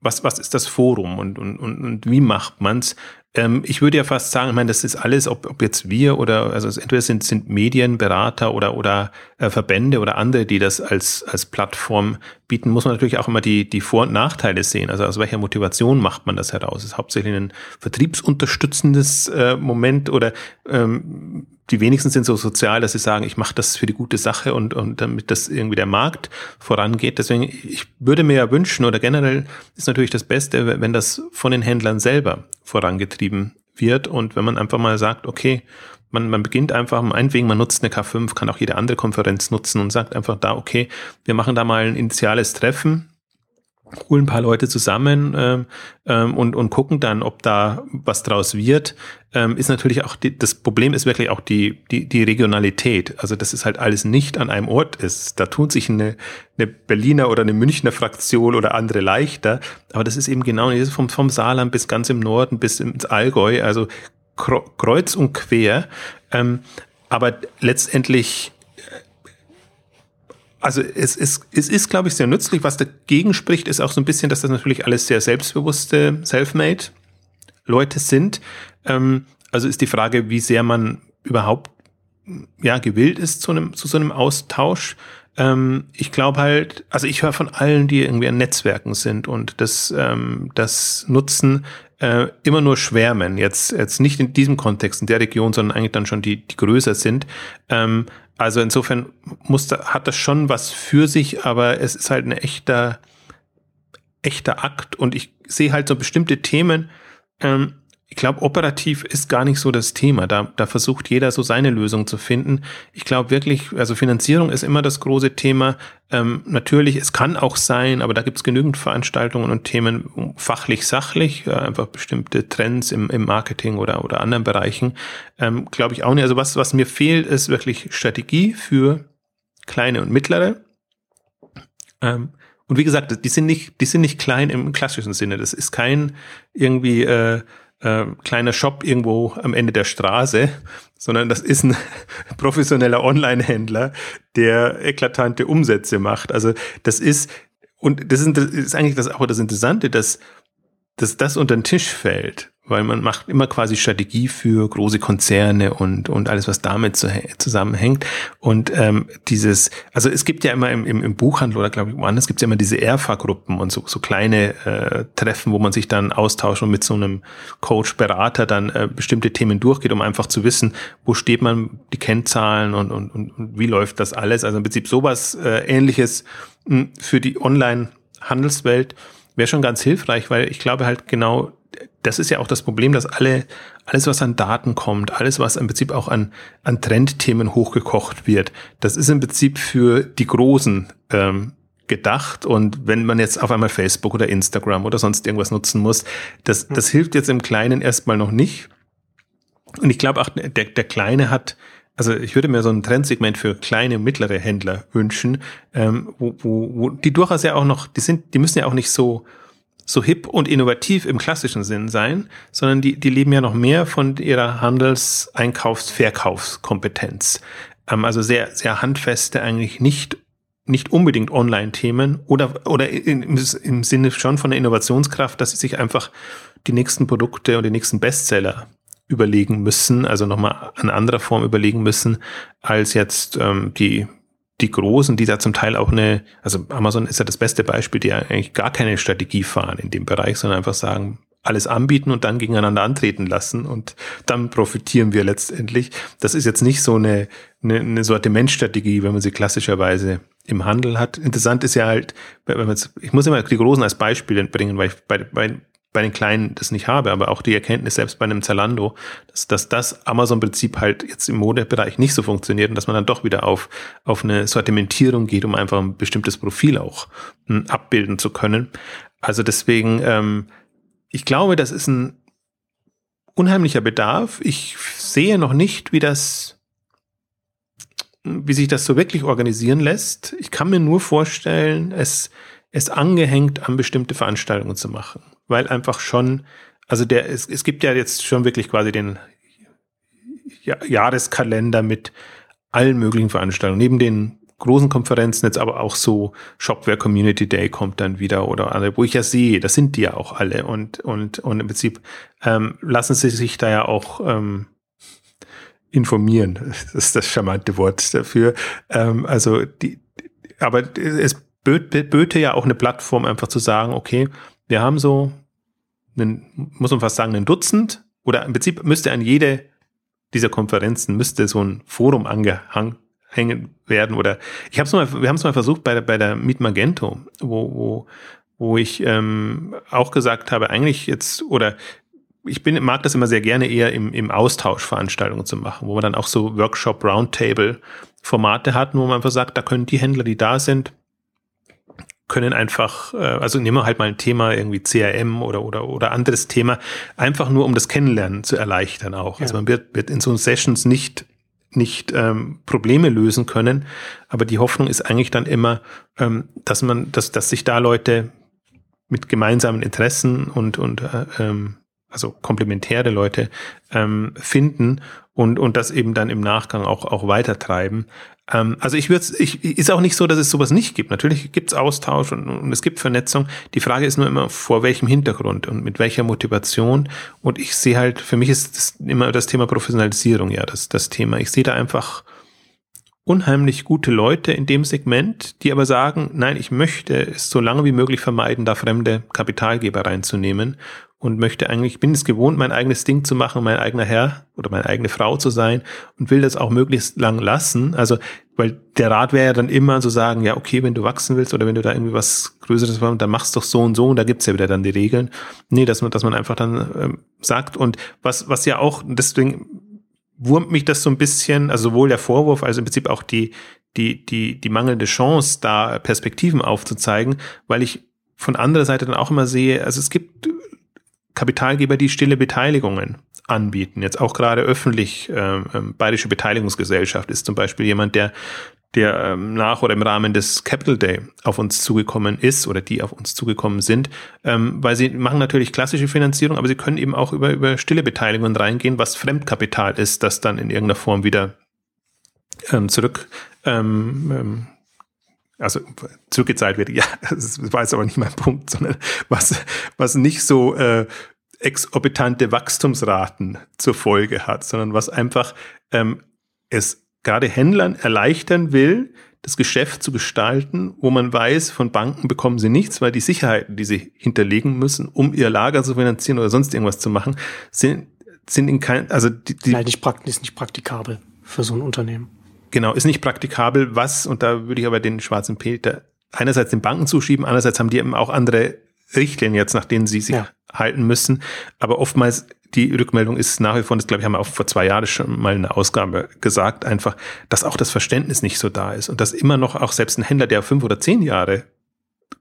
was, was ist das Forum und, und, und, und wie macht man's? Ähm, ich würde ja fast sagen, ich meine, das ist alles, ob, ob jetzt wir oder, also entweder sind, sind Medien, Berater oder, oder äh, Verbände oder andere, die das als, als Plattform bieten, muss man natürlich auch immer die, die Vor- und Nachteile sehen. Also aus welcher Motivation macht man das heraus? Ist hauptsächlich ein vertriebsunterstützendes äh, Moment oder ähm, die wenigsten sind so sozial, dass sie sagen, ich mache das für die gute Sache und, und damit das irgendwie der Markt vorangeht. Deswegen, ich würde mir ja wünschen, oder generell ist natürlich das Beste, wenn das von den Händlern selber vorangetrieben wird und wenn man einfach mal sagt, okay, man, man beginnt einfach, meinetwegen, man nutzt eine K5, kann auch jede andere Konferenz nutzen und sagt einfach da, okay, wir machen da mal ein initiales Treffen, holen ein paar Leute zusammen ähm, ähm, und, und gucken dann, ob da was draus wird. Ähm, ist natürlich auch, die, das Problem ist wirklich auch die, die, die Regionalität. Also, dass es halt alles nicht an einem Ort ist. Da tut sich eine, eine Berliner oder eine Münchner Fraktion oder andere leichter. Aber das ist eben genau vom, vom Saarland bis ganz im Norden bis ins Allgäu, also kreuz und quer. Ähm, aber letztendlich also es ist, es ist, glaube ich, sehr nützlich. Was dagegen spricht, ist auch so ein bisschen, dass das natürlich alles sehr selbstbewusste Selfmade Leute sind. Ähm, also ist die Frage, wie sehr man überhaupt ja gewillt ist zu einem zu so einem Austausch. Ähm, ich glaube halt, also ich höre von allen, die irgendwie an Netzwerken sind und das ähm, das nutzen, äh, immer nur schwärmen. Jetzt jetzt nicht in diesem Kontext in der Region, sondern eigentlich dann schon die die größer sind. Ähm, also insofern muss da, hat das schon was für sich, aber es ist halt ein echter echter Akt und ich sehe halt so bestimmte Themen. Ähm, ich glaube, operativ ist gar nicht so das Thema. Da, da versucht jeder so seine Lösung zu finden. Ich glaube wirklich, also Finanzierung ist immer das große Thema. Ähm, natürlich, es kann auch sein, aber da gibt es genügend Veranstaltungen und Themen fachlich, sachlich, äh, einfach bestimmte Trends im, im Marketing oder, oder anderen Bereichen. Ähm, glaube ich auch nicht. Also was, was mir fehlt, ist wirklich Strategie für kleine und mittlere. Ähm, und wie gesagt, die sind nicht, die sind nicht klein im klassischen Sinne. Das ist kein irgendwie äh, äh, kleiner Shop irgendwo am Ende der Straße, sondern das ist ein *laughs* professioneller Online-Händler, der eklatante Umsätze macht. Also das ist, und das ist, das ist eigentlich das auch das Interessante, dass, dass das unter den Tisch fällt weil man macht immer quasi Strategie für große Konzerne und, und alles, was damit zusammenhängt. Und ähm, dieses, also es gibt ja immer im, im, im Buchhandel oder glaube ich woanders gibt es ja immer diese ERFA-Gruppen und so, so kleine äh, Treffen, wo man sich dann austauscht und mit so einem Coach, Berater dann äh, bestimmte Themen durchgeht, um einfach zu wissen, wo steht man, die Kennzahlen und, und, und, und wie läuft das alles. Also im Prinzip sowas äh, ähnliches mh, hm, für die Online-Handelswelt wäre schon ganz hilfreich, weil ich glaube halt genau das ist ja auch das Problem, dass alle, alles, was an Daten kommt, alles, was im Prinzip auch an, an Trendthemen hochgekocht wird, das ist im Prinzip für die Großen ähm, gedacht. Und wenn man jetzt auf einmal Facebook oder Instagram oder sonst irgendwas nutzen muss, das, das hilft jetzt im Kleinen erstmal noch nicht. Und ich glaube auch, der, der Kleine hat, also ich würde mir so ein Trendsegment für kleine mittlere Händler wünschen, ähm, wo, wo, wo die durchaus ja auch noch, die sind, die müssen ja auch nicht so so hip und innovativ im klassischen Sinn sein, sondern die, die leben ja noch mehr von ihrer Handels-, Einkaufs-, Verkaufskompetenz. Ähm, also sehr, sehr handfeste, eigentlich nicht, nicht unbedingt Online-Themen oder, oder im, im Sinne schon von der Innovationskraft, dass sie sich einfach die nächsten Produkte und die nächsten Bestseller überlegen müssen, also nochmal an anderer Form überlegen müssen, als jetzt ähm, die die Großen, die da zum Teil auch eine, also Amazon ist ja das beste Beispiel, die eigentlich gar keine Strategie fahren in dem Bereich, sondern einfach sagen, alles anbieten und dann gegeneinander antreten lassen und dann profitieren wir letztendlich. Das ist jetzt nicht so eine, eine, eine Sortimentstrategie, wenn man sie klassischerweise im Handel hat. Interessant ist ja halt, wenn man jetzt, ich muss immer die Großen als Beispiel bringen, weil ich bei, bei, bei den Kleinen das nicht habe, aber auch die Erkenntnis selbst bei einem Zalando, dass, dass das Amazon-Prinzip halt jetzt im Modebereich nicht so funktioniert und dass man dann doch wieder auf, auf eine Sortimentierung geht, um einfach ein bestimmtes Profil auch m, hm, abbilden zu können. Also deswegen, ähm, ich glaube, das ist ein unheimlicher Bedarf. Ich sehe noch nicht, wie das, wie sich das so wirklich organisieren lässt. Ich kann mir nur vorstellen, es, es angehängt an bestimmte Veranstaltungen zu machen weil einfach schon, also der, es, es gibt ja jetzt schon wirklich quasi den Jahreskalender mit allen möglichen Veranstaltungen. Neben den großen Konferenzen jetzt aber auch so Shopware Community Day kommt dann wieder oder alle, wo ich ja sehe, das sind die ja auch alle und und und im Prinzip ähm, lassen sie sich da ja auch ähm, informieren. *laughs* Das ist das charmante Wort dafür. Ähm, also die, aber es böte ja auch eine Plattform einfach zu sagen, okay, wir haben so einen, muss man fast sagen, ein Dutzend oder im Prinzip müsste an jede dieser Konferenzen müsste so ein Forum angehangen werden oder ich habe es mal, wir haben es mal versucht bei der bei der Meet Magento, wo wo wo ich ähm, auch gesagt habe, eigentlich jetzt oder ich bin, mag das immer sehr gerne eher im, im Austausch Veranstaltungen zu machen, wo man dann auch so Workshop Roundtable Formate hat, wo man einfach sagt, da können die Händler, die da sind, können einfach, äh, also nehmen wir halt mal ein Thema irgendwie CRM oder oder oder anderes Thema, einfach nur um das Kennenlernen zu erleichtern auch. Also ja. Also man wird, wird in so Sessions nicht nicht ähm, Probleme lösen können, aber die Hoffnung ist eigentlich dann immer, ähm, dass man, dass dass sich da Leute mit gemeinsamen Interessen und und äh, ähm, also komplementäre Leute ähm, finden und, und das eben dann im Nachgang auch, auch weitertreiben. Ähm, also ich würde ich ist auch nicht so, dass es sowas nicht gibt. Natürlich gibt es Austausch und, und es gibt Vernetzung. Die Frage ist nur immer, vor welchem Hintergrund und mit welcher Motivation. Und ich sehe halt, für mich ist das immer das Thema Professionalisierung, ja, das, das Thema. Ich sehe da einfach unheimlich gute Leute in dem Segment, die aber sagen, nein, ich möchte es so lange wie möglich vermeiden, da fremde Kapitalgeber reinzunehmen und möchte eigentlich, ich bin es gewohnt, mein eigenes Ding zu machen, mein eigener Herr oder meine eigene Frau zu sein und will das auch möglichst lang lassen. Also, weil der Rat wäre ja dann immer zu sagen, ja, okay, wenn du wachsen willst oder wenn du da irgendwie was Größeres machst, dann machst doch so und so und da gibt's ja wieder dann die Regeln. Nee, dass man, dass man einfach dann ähm, sagt und was, was ja auch, deswegen wurmt mich das so ein bisschen, also sowohl der Vorwurf, also im Prinzip auch die, die, die, die mangelnde Chance, da Perspektiven aufzuzeigen, weil ich von anderer Seite dann auch immer sehe, also es gibt Kapitalgeber, die stille Beteiligungen anbieten. Jetzt auch gerade öffentlich, ähm, ähm, Bayerische Beteiligungsgesellschaft ist zum Beispiel jemand, der der ähm, nach oder im Rahmen des Capital Day auf uns zugekommen ist oder die auf uns zugekommen sind, ähm, weil sie machen natürlich klassische Finanzierung, aber sie können eben auch über, über stille Beteiligungen reingehen, was Fremdkapital ist, das dann in irgendeiner Form wieder ähm, zurück ähm, ähm, also zurückgezahlt wird, *laughs* ja, das war jetzt aber nicht mein Punkt, sondern was, was nicht so äh, exorbitante Wachstumsraten zur Folge hat, sondern was einfach ähm, es gerade Händlern erleichtern will, das Geschäft zu gestalten, wo man weiß, von Banken bekommen sie nichts, weil die Sicherheiten, die sie hinterlegen müssen, um ihr Lager zu finanzieren oder sonst irgendwas zu machen, sind, sind in kein, also die, die Nein, nicht, ist nicht praktikabel für so ein Unternehmen. Genau, ist nicht praktikabel, was, und da würde ich aber den schwarzen Peter einerseits den Banken zuschieben, andererseits haben die eben auch andere Richtlinien jetzt, nach denen sie sich ja. halten müssen. Aber oftmals die Rückmeldung ist nach wie vor, das glaube ich, haben wir auch vor zwei Jahren schon mal eine Ausgabe gesagt, einfach, dass auch das Verständnis nicht so da ist und dass immer noch auch selbst ein Händler, der fünf oder zehn Jahre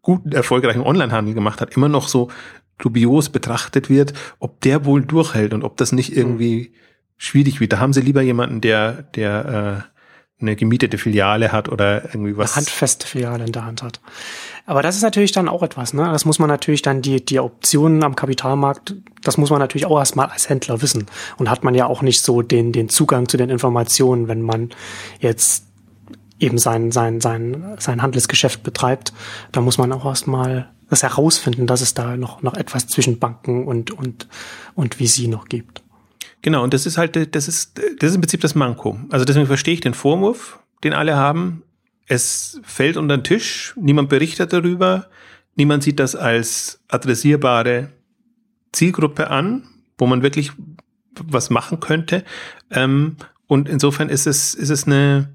guten, erfolgreichen Onlinehandel gemacht hat, immer noch so dubios betrachtet wird, ob der wohl durchhält und ob das nicht irgendwie schwierig wird. Da haben sie lieber jemanden, der, der äh, eine gemietete Filiale hat oder irgendwie was. Eine handfeste Filiale in der Hand hat. Aber das ist natürlich dann auch etwas, ne? Das muss man natürlich dann die, die Optionen am Kapitalmarkt, das muss man natürlich auch erstmal als Händler wissen. Und hat man ja auch nicht so den, den Zugang zu den Informationen, wenn man jetzt eben sein, sein, sein, sein Handelsgeschäft betreibt. Da muss man auch erstmal das herausfinden, dass es da noch, noch etwas zwischen Banken und, und, und wie sie noch gibt. Genau, und das ist halt, das ist, das ist im Prinzip das Manko. Also deswegen verstehe ich den Vorwurf, den alle haben. Es fällt unter den Tisch, niemand berichtet darüber, niemand sieht das als adressierbare Zielgruppe an, wo man wirklich was machen könnte. Ähm, und insofern ist es, ist es eine,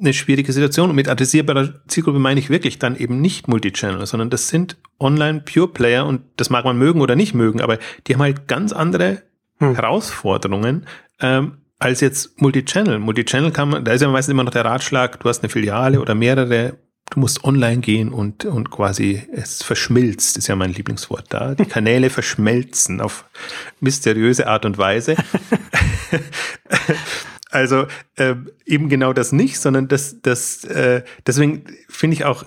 eine schwierige Situation. Und mit adressierbarer Zielgruppe meine ich wirklich dann eben nicht Multichannel, sondern das sind Online-Pure-Player und das mag man mögen oder nicht mögen, aber die haben halt ganz andere hm. Herausforderungen ähm, als jetzt Multichannel. Multichannel kann man, da ist ja meistens immer noch der Ratschlag, du hast eine Filiale oder mehrere, du musst online gehen und, und quasi es verschmilzt, ist ja mein Lieblingswort da. Die *laughs* Kanäle verschmelzen auf mysteriöse Art und Weise. *laughs* also äh, eben genau das nicht, sondern das, das, äh, deswegen finde ich auch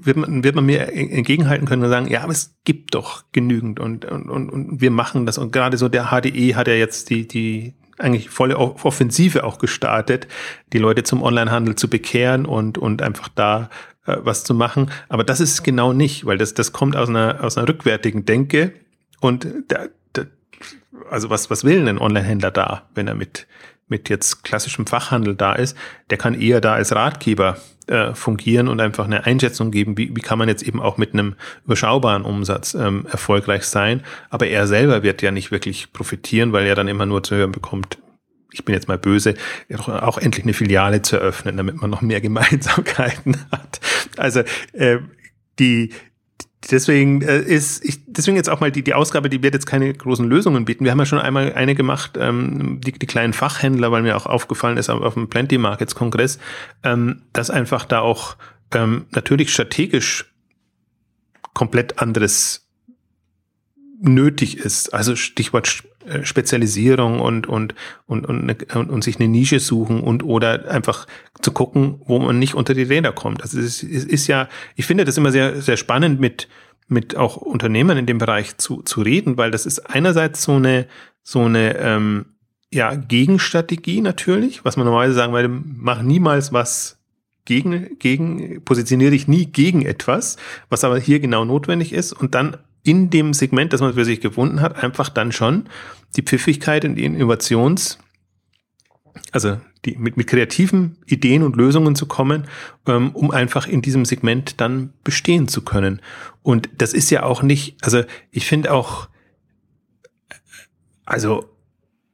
wird man, wird man mir entgegenhalten können und sagen, ja, aber es gibt doch genügend und, und, und, wir machen das. Und gerade so der HDE hat ja jetzt die, die eigentlich volle Offensive auch gestartet, die Leute zum Onlinehandel zu bekehren und, und einfach da äh, was zu machen. Aber das ist genau nicht, weil das, das kommt aus einer, aus einer rückwärtigen Denke und da, da, also was, was will ein Onlinehändler da, wenn er mit, mit jetzt klassischem Fachhandel da ist, der kann eher da als Ratgeber äh, fungieren und einfach eine Einschätzung geben, wie, wie kann man jetzt eben auch mit einem überschaubaren Umsatz ähm, erfolgreich sein. Aber er selber wird ja nicht wirklich profitieren, weil er dann immer nur zu hören bekommt, ich bin jetzt mal böse, auch endlich eine Filiale zu eröffnen, damit man noch mehr *laughs* Gemeinsamkeiten hat. Also äh, die, deswegen äh, ist ich, deswegen jetzt auch mal die die Ausgabe, die wird jetzt keine großen Lösungen bieten. Wir haben ja schon einmal eine gemacht, ähm, die, die kleinen Fachhändler, weil mir auch aufgefallen ist auf, auf dem Plenty Markets Kongress, ähm, dass einfach da auch ähm, natürlich strategisch komplett anderes nötig ist. Also Stichwort Spezialisierung und, und, und, und, und, und sich eine Nische suchen und oder einfach zu gucken, wo man nicht unter die Räder kommt. Also es ist, es ist ja, ich finde das immer sehr, sehr spannend mit, mit auch Unternehmern in dem Bereich zu, zu reden, weil das ist einerseits so eine, so eine, ähm, ja, Gegenstrategie natürlich, was man normalerweise sagen würde, mach niemals was gegen, gegen, positioniere dich nie gegen etwas, was aber hier genau notwendig ist und dann in dem Segment, das man für sich gefunden hat, einfach dann schon die Pfiffigkeit und die Innovations, also die, mit, mit kreativen Ideen und Lösungen zu kommen, ähm, um einfach in diesem Segment dann bestehen zu können. Und das ist ja auch nicht, also ich finde auch, also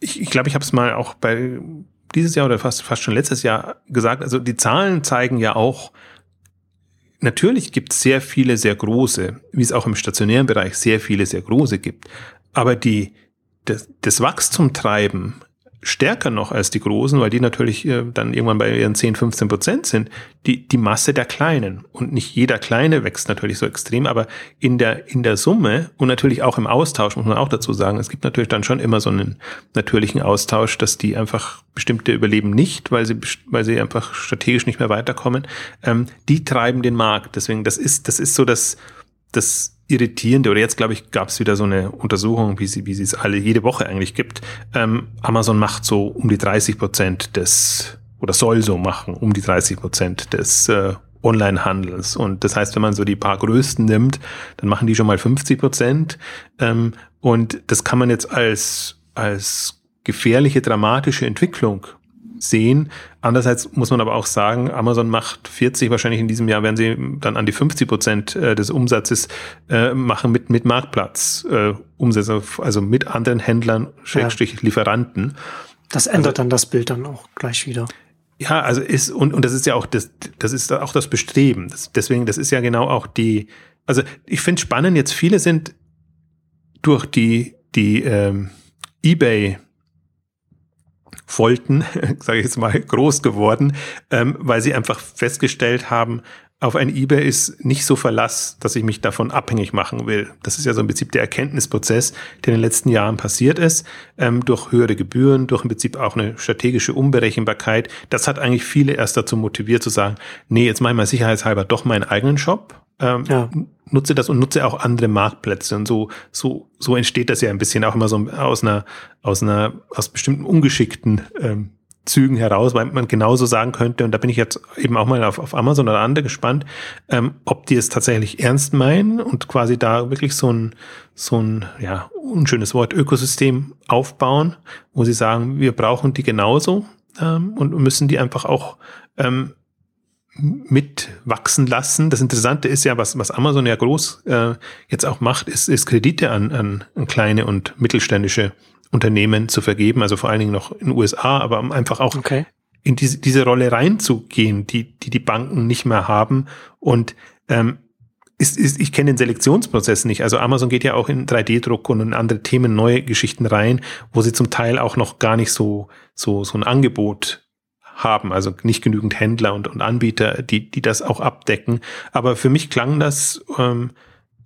ich, ich glaube, ich habe es mal auch bei dieses Jahr oder fast, fast schon letztes Jahr gesagt, also die Zahlen zeigen ja auch, Natürlich gibt es sehr viele sehr große, wie es auch im stationären Bereich sehr viele sehr große gibt. Aber die, das, das Wachstum treiben stärker noch als die Großen, weil die natürlich äh, dann irgendwann bei ihren 10, 15 Prozent sind, die, die Masse der Kleinen. Und nicht jeder Kleine wächst natürlich so extrem, aber in der, in der Summe und natürlich auch im Austausch, muss man auch dazu sagen, es gibt natürlich dann schon immer so einen natürlichen Austausch, dass die einfach bestimmte überleben nicht, weil sie, weil sie einfach strategisch nicht mehr weiterkommen. Ähm, die treiben den Markt. Deswegen, das ist, das ist so das, das Irritierende, oder jetzt glaube ich, gab es wieder so eine Untersuchung, wie sie, wie sie es alle jede Woche eigentlich gibt. Ähm, Amazon macht so um die 30 Prozent des, oder soll so machen, um die 30 Prozent des äh, Online-Handels. Und das heißt, wenn man so die paar größten nimmt, dann machen die schon mal 50 Prozent. Ähm, und das kann man jetzt als, als gefährliche, dramatische Entwicklung sehen. Andererseits muss man aber auch sagen, Amazon macht 40, wahrscheinlich in diesem Jahr werden sie dann an die 50 Prozent äh, des Umsatzes äh, machen mit, mit Marktplatz äh, Umsätze, also mit anderen Händlern, Schrägstrich ja. Lieferanten. Das ändert also, dann das Bild dann auch gleich wieder. Ja, also ist, und, und das ist ja auch das, das ist auch das Bestreben. Das, deswegen, das ist ja genau auch die, also ich finde spannend, jetzt viele sind durch die, die ähm, Ebay Folten, *laughs* sage ich jetzt mal, groß geworden, ähm, weil sie einfach festgestellt haben, auf ein eBay ist nicht so Verlass, dass ich mich davon abhängig machen will. Das ist ja so im Prinzip der Erkenntnisprozess, der in den letzten Jahren passiert ist, ähm, durch höhere Gebühren, durch im Prinzip auch eine strategische Unberechenbarkeit. Das hat eigentlich viele erst dazu motiviert zu sagen, nee, jetzt mache ich mal sicherheitshalber doch meinen eigenen Shop ähm, ja. nutze das und nutze auch andere Marktplätze. Und so, so, so entsteht das ja ein bisschen auch immer so aus einer, aus einer, aus bestimmten ungeschickten ähm, Zügen heraus, weil man genauso sagen könnte, und da bin ich jetzt eben auch mal auf, auf Amazon oder andere gespannt, ähm, ob die es tatsächlich ernst meinen und quasi da wirklich so ein, so ein, ja, unschönes Wort, Ökosystem aufbauen, wo sie sagen, wir brauchen die genauso ähm, und müssen die einfach auch ähm, mitwachsen lassen. Das Interessante ist ja, was, was Amazon ja groß äh, jetzt auch macht, ist, ist Kredite an, an, an kleine und mittelständische Unternehmen zu vergeben, also vor allen Dingen noch in den USA, aber um einfach auch okay. in diese, diese Rolle reinzugehen, die, die die Banken nicht mehr haben. Und ähm, ist, ist, ich kenne den Selektionsprozess nicht. Also Amazon geht ja auch in 3D-Druck und in andere Themen, neue Geschichten rein, wo sie zum Teil auch noch gar nicht so, so, so ein Angebot haben, also nicht genügend Händler und, und Anbieter, die, die das auch abdecken. Aber für mich klang das ähm,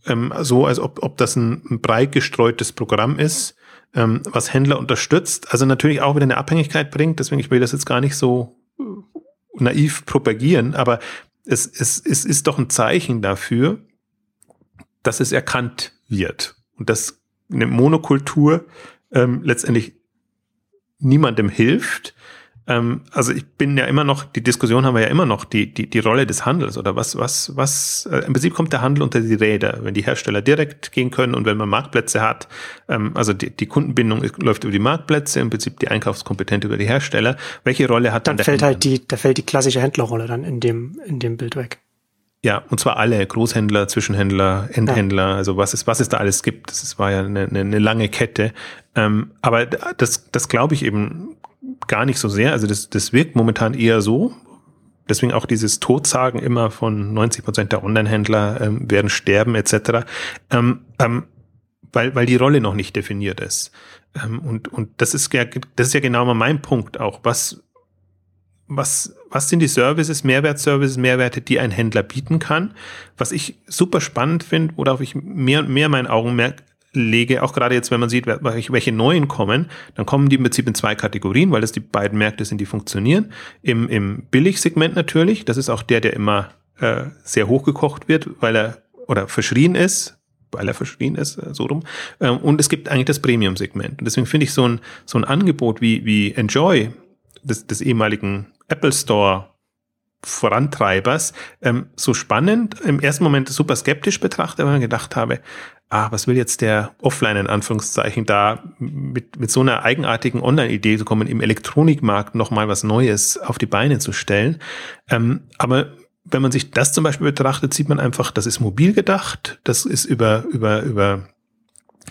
ähm, so, als ob, ob das ein, ein breit gestreutes Programm ist, ähm, was Händler unterstützt. Also natürlich auch wieder eine Abhängigkeit bringt, deswegen ich will das jetzt gar nicht so äh, naiv propagieren, aber es, es, es ist doch ein Zeichen dafür, dass es erkannt wird und dass eine Monokultur ähm, letztendlich niemandem hilft, ähm, also ich bin ja immer noch, die Diskussion haben wir ja immer noch, die, die, die Rolle des Handels oder was, was, was, äh, im Prinzip kommt der Handel unter die Räder, wenn die Hersteller direkt gehen können und wenn man Marktplätze hat, ähm, also die, die Kundenbindung läuft über die Marktplätze, im Prinzip die Einkaufskompetenz über die Hersteller. Welche Rolle hat dann, dann fällt halt die, da fällt die klassische Händlerrolle dann in dem, in dem Bild weg. Ja, und zwar alle, Großhändler, Zwischenhändler, Endhändler, ja. also was es, was es da alles gibt. Das war ja eine, eine, eine lange Kette. Ähm, aber das, das glaube ich eben gar nicht so sehr. Also das, das wirkt momentan eher so. Deswegen auch dieses Todsagen immer von 90 Prozent der Online-Händler ähm, werden sterben etc. Ähm, ähm, weil, weil die Rolle noch nicht definiert ist. Ähm, und, und das ist ja, das ist ja genau mal mein Punkt auch. Was, was, was sind die Services, Mehrwertservices, Mehrwerte, die ein Händler bieten kann. Was ich super spannend finde, worauf ich mehr und mehr mein Augenmerk lege, auch gerade jetzt, wenn man sieht, welche neuen kommen, dann kommen die im Prinzip in zwei Kategorien, weil das die beiden Märkte sind, die funktionieren. Im, im Billigsegment natürlich, das ist auch der, der immer äh, sehr hochgekocht wird, weil er oder verschrien ist, weil er verschrien ist, äh, so rum. Ähm, und es gibt eigentlich das Premium-Segment. Und deswegen finde ich so ein, so ein Angebot wie, wie Enjoy des, des ehemaligen Apple Store Vorantreibers ähm, so spannend. Im ersten Moment super skeptisch betrachtet, weil ich gedacht habe, ah, was will jetzt der Offline in Anführungszeichen da mit, mit so einer eigenartigen Online-Idee zu kommen, im Elektronikmarkt nochmal was Neues auf die Beine zu stellen. Ähm, aber wenn man sich das zum Beispiel betrachtet, sieht man einfach, das ist mobil gedacht, das ist über, über, über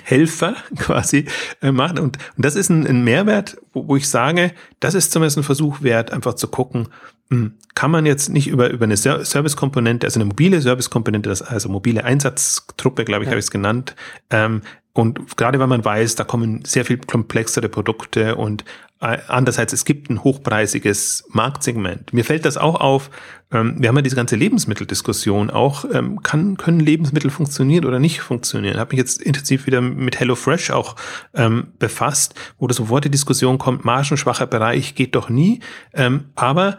Helfer *laughs* quasi äh, machen. Und, und das ist ein, ein Mehrwert, wo, wo ich sage, das ist zumindest ein Versuch wert, einfach zu gucken, kann man jetzt nicht über, über eine Servicekomponente, also eine mobile Servicekomponente, das also mobile Einsatztruppe, glaube ich, ja. habe ich es genannt, ähm, und gerade weil man weiß, da kommen sehr viel komplexere Produkte und äh, andererseits, es gibt ein hochpreisiges Marktsegment. Mir fällt das auch auf, ähm, wir haben ja diese ganze Lebensmitteldiskussion auch, ähm, kann, können Lebensmittel funktionieren oder nicht funktionieren? Ich habe mich jetzt intensiv wieder mit HelloFresh auch ähm, befasst, wo das sofort die Diskussion kommt, margenschwacher Bereich geht doch nie, ähm, aber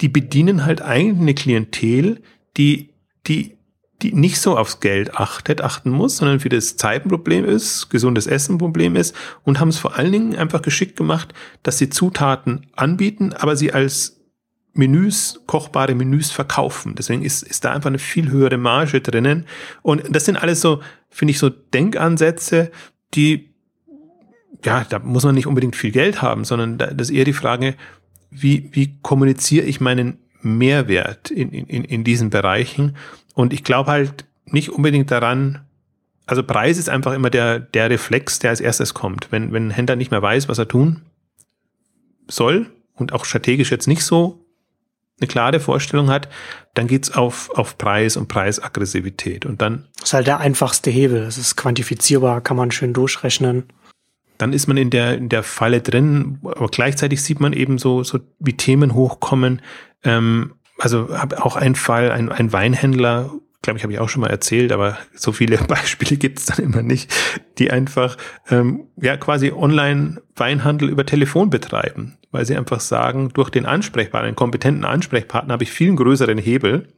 die bedienen halt eigentlich eine Klientel, die, die die nicht so aufs Geld achtet, achten muss, sondern für das Zeitenproblem ist, gesundes Essenproblem ist und haben es vor allen Dingen einfach geschickt gemacht, dass sie Zutaten anbieten, aber sie als Menüs, kochbare Menüs verkaufen. Deswegen ist, ist da einfach eine viel höhere Marge drinnen. Und das sind alles so, finde ich, so Denkansätze, die, ja, da muss man nicht unbedingt viel Geld haben, sondern da, das ist eher die Frage, wie, wie kommuniziere ich meinen Mehrwert in, in, in diesen Bereichen? Und ich glaube halt nicht unbedingt daran, also Preis ist einfach immer der, der Reflex, der als erstes kommt. Wenn, wenn ein Händler nicht mehr weiß, was er tun soll und auch strategisch jetzt nicht so eine klare Vorstellung hat, dann geht's auf, auf Preis und Preisaggressivität. Und dann. Das ist halt der einfachste Hebel. Es ist quantifizierbar, kann man schön durchrechnen. Dann ist man in der, in der Falle drin, aber gleichzeitig sieht man eben so, so wie Themen hochkommen, ähm, also habe auch einen Fall, ein, ein Weinhändler, glaube ich, habe ich auch schon mal erzählt, aber so viele *laughs* Beispiele gibt es dann immer nicht, die einfach ähm, ja quasi Online-Weinhandel über Telefon betreiben, weil sie einfach sagen, durch den Ansprechpartner, einen kompetenten Ansprechpartner habe ich viel größeren Hebel,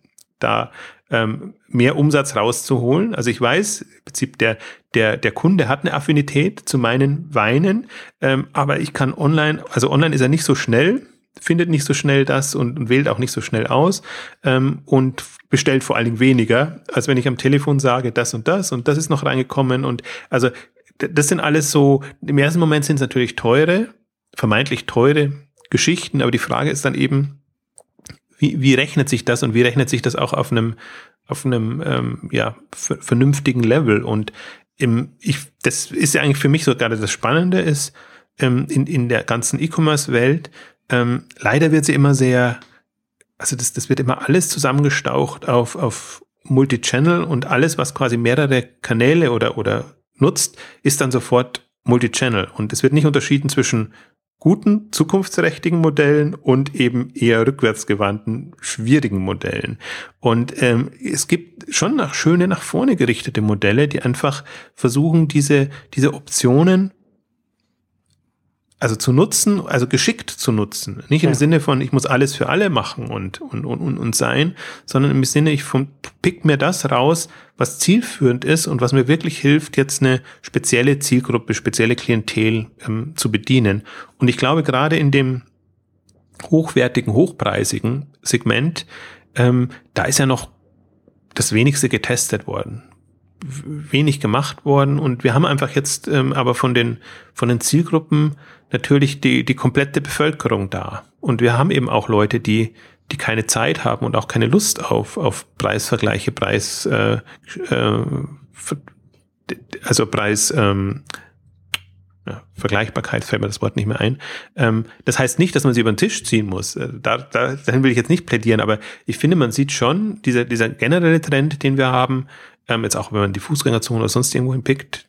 da ähm, mehr Umsatz rauszuholen. Also ich weiß, im Prinzip der, der, der Kunde hat eine Affinität zu meinen Weinen, ähm, aber ich kann online, also online ist er nicht so schnell, findet nicht so schnell das und, und wählt auch nicht so schnell aus ähm, und bestellt vor allen Dingen weniger, als wenn ich am Telefon sage, das und das und das ist noch reingekommen und also das sind alles so, im ersten Moment sind es natürlich teure, vermeintlich teure Geschichten, aber die Frage ist dann eben, wie, wie rechnet sich das und wie rechnet sich das auch auf einem, auf einem ähm, ja, vernünftigen Level und im, ich, das ist ja eigentlich für mich so gerade das Spannende ist, ähm, in, in der ganzen E-Commerce-Welt, ähm, leider wird sie immer sehr, also das, das wird immer alles zusammengestaucht auf, auf Multichannel und alles, was quasi mehrere Kanäle oder, oder nutzt, ist dann sofort Multichannel. Und es wird nicht unterschieden zwischen guten, zukunftsträchtigen Modellen und eben eher rückwärtsgewandten, schwierigen Modellen. Und ähm, es gibt schon nach schöne, nach vorne gerichtete Modelle, die einfach versuchen, diese, diese Optionen also zu nutzen, also geschickt zu nutzen. Nicht im ja. Sinne von, ich muss alles für alle machen und, und, und, und sein, sondern im Sinne, ich vom, pick mir das raus, was zielführend ist und was mir wirklich hilft, jetzt eine spezielle Zielgruppe, spezielle Klientel ähm, zu bedienen. Und ich glaube, gerade in dem hochwertigen, hochpreisigen Segment, ähm, da ist ja noch das wenigste getestet worden wenig gemacht worden. Und wir haben einfach jetzt ähm, aber von den von den Zielgruppen natürlich die die komplette Bevölkerung da. Und wir haben eben auch Leute die die keine Zeit haben und auch keine Lust auf auf Preisvergleiche Preis äh, äh, also Preis ähm, ja, Vergleichbarkeit fällt mir das Wort nicht mehr ein. Ähm, das heißt nicht, dass man sie über den Tisch ziehen muss. Äh, da, da, dahin will ich jetzt nicht plädieren, aber ich finde, man sieht schon, dieser, dieser generelle Trend, den wir haben, ähm, jetzt auch wenn man die Fußgängerzone oder sonst irgendwo hinpickt,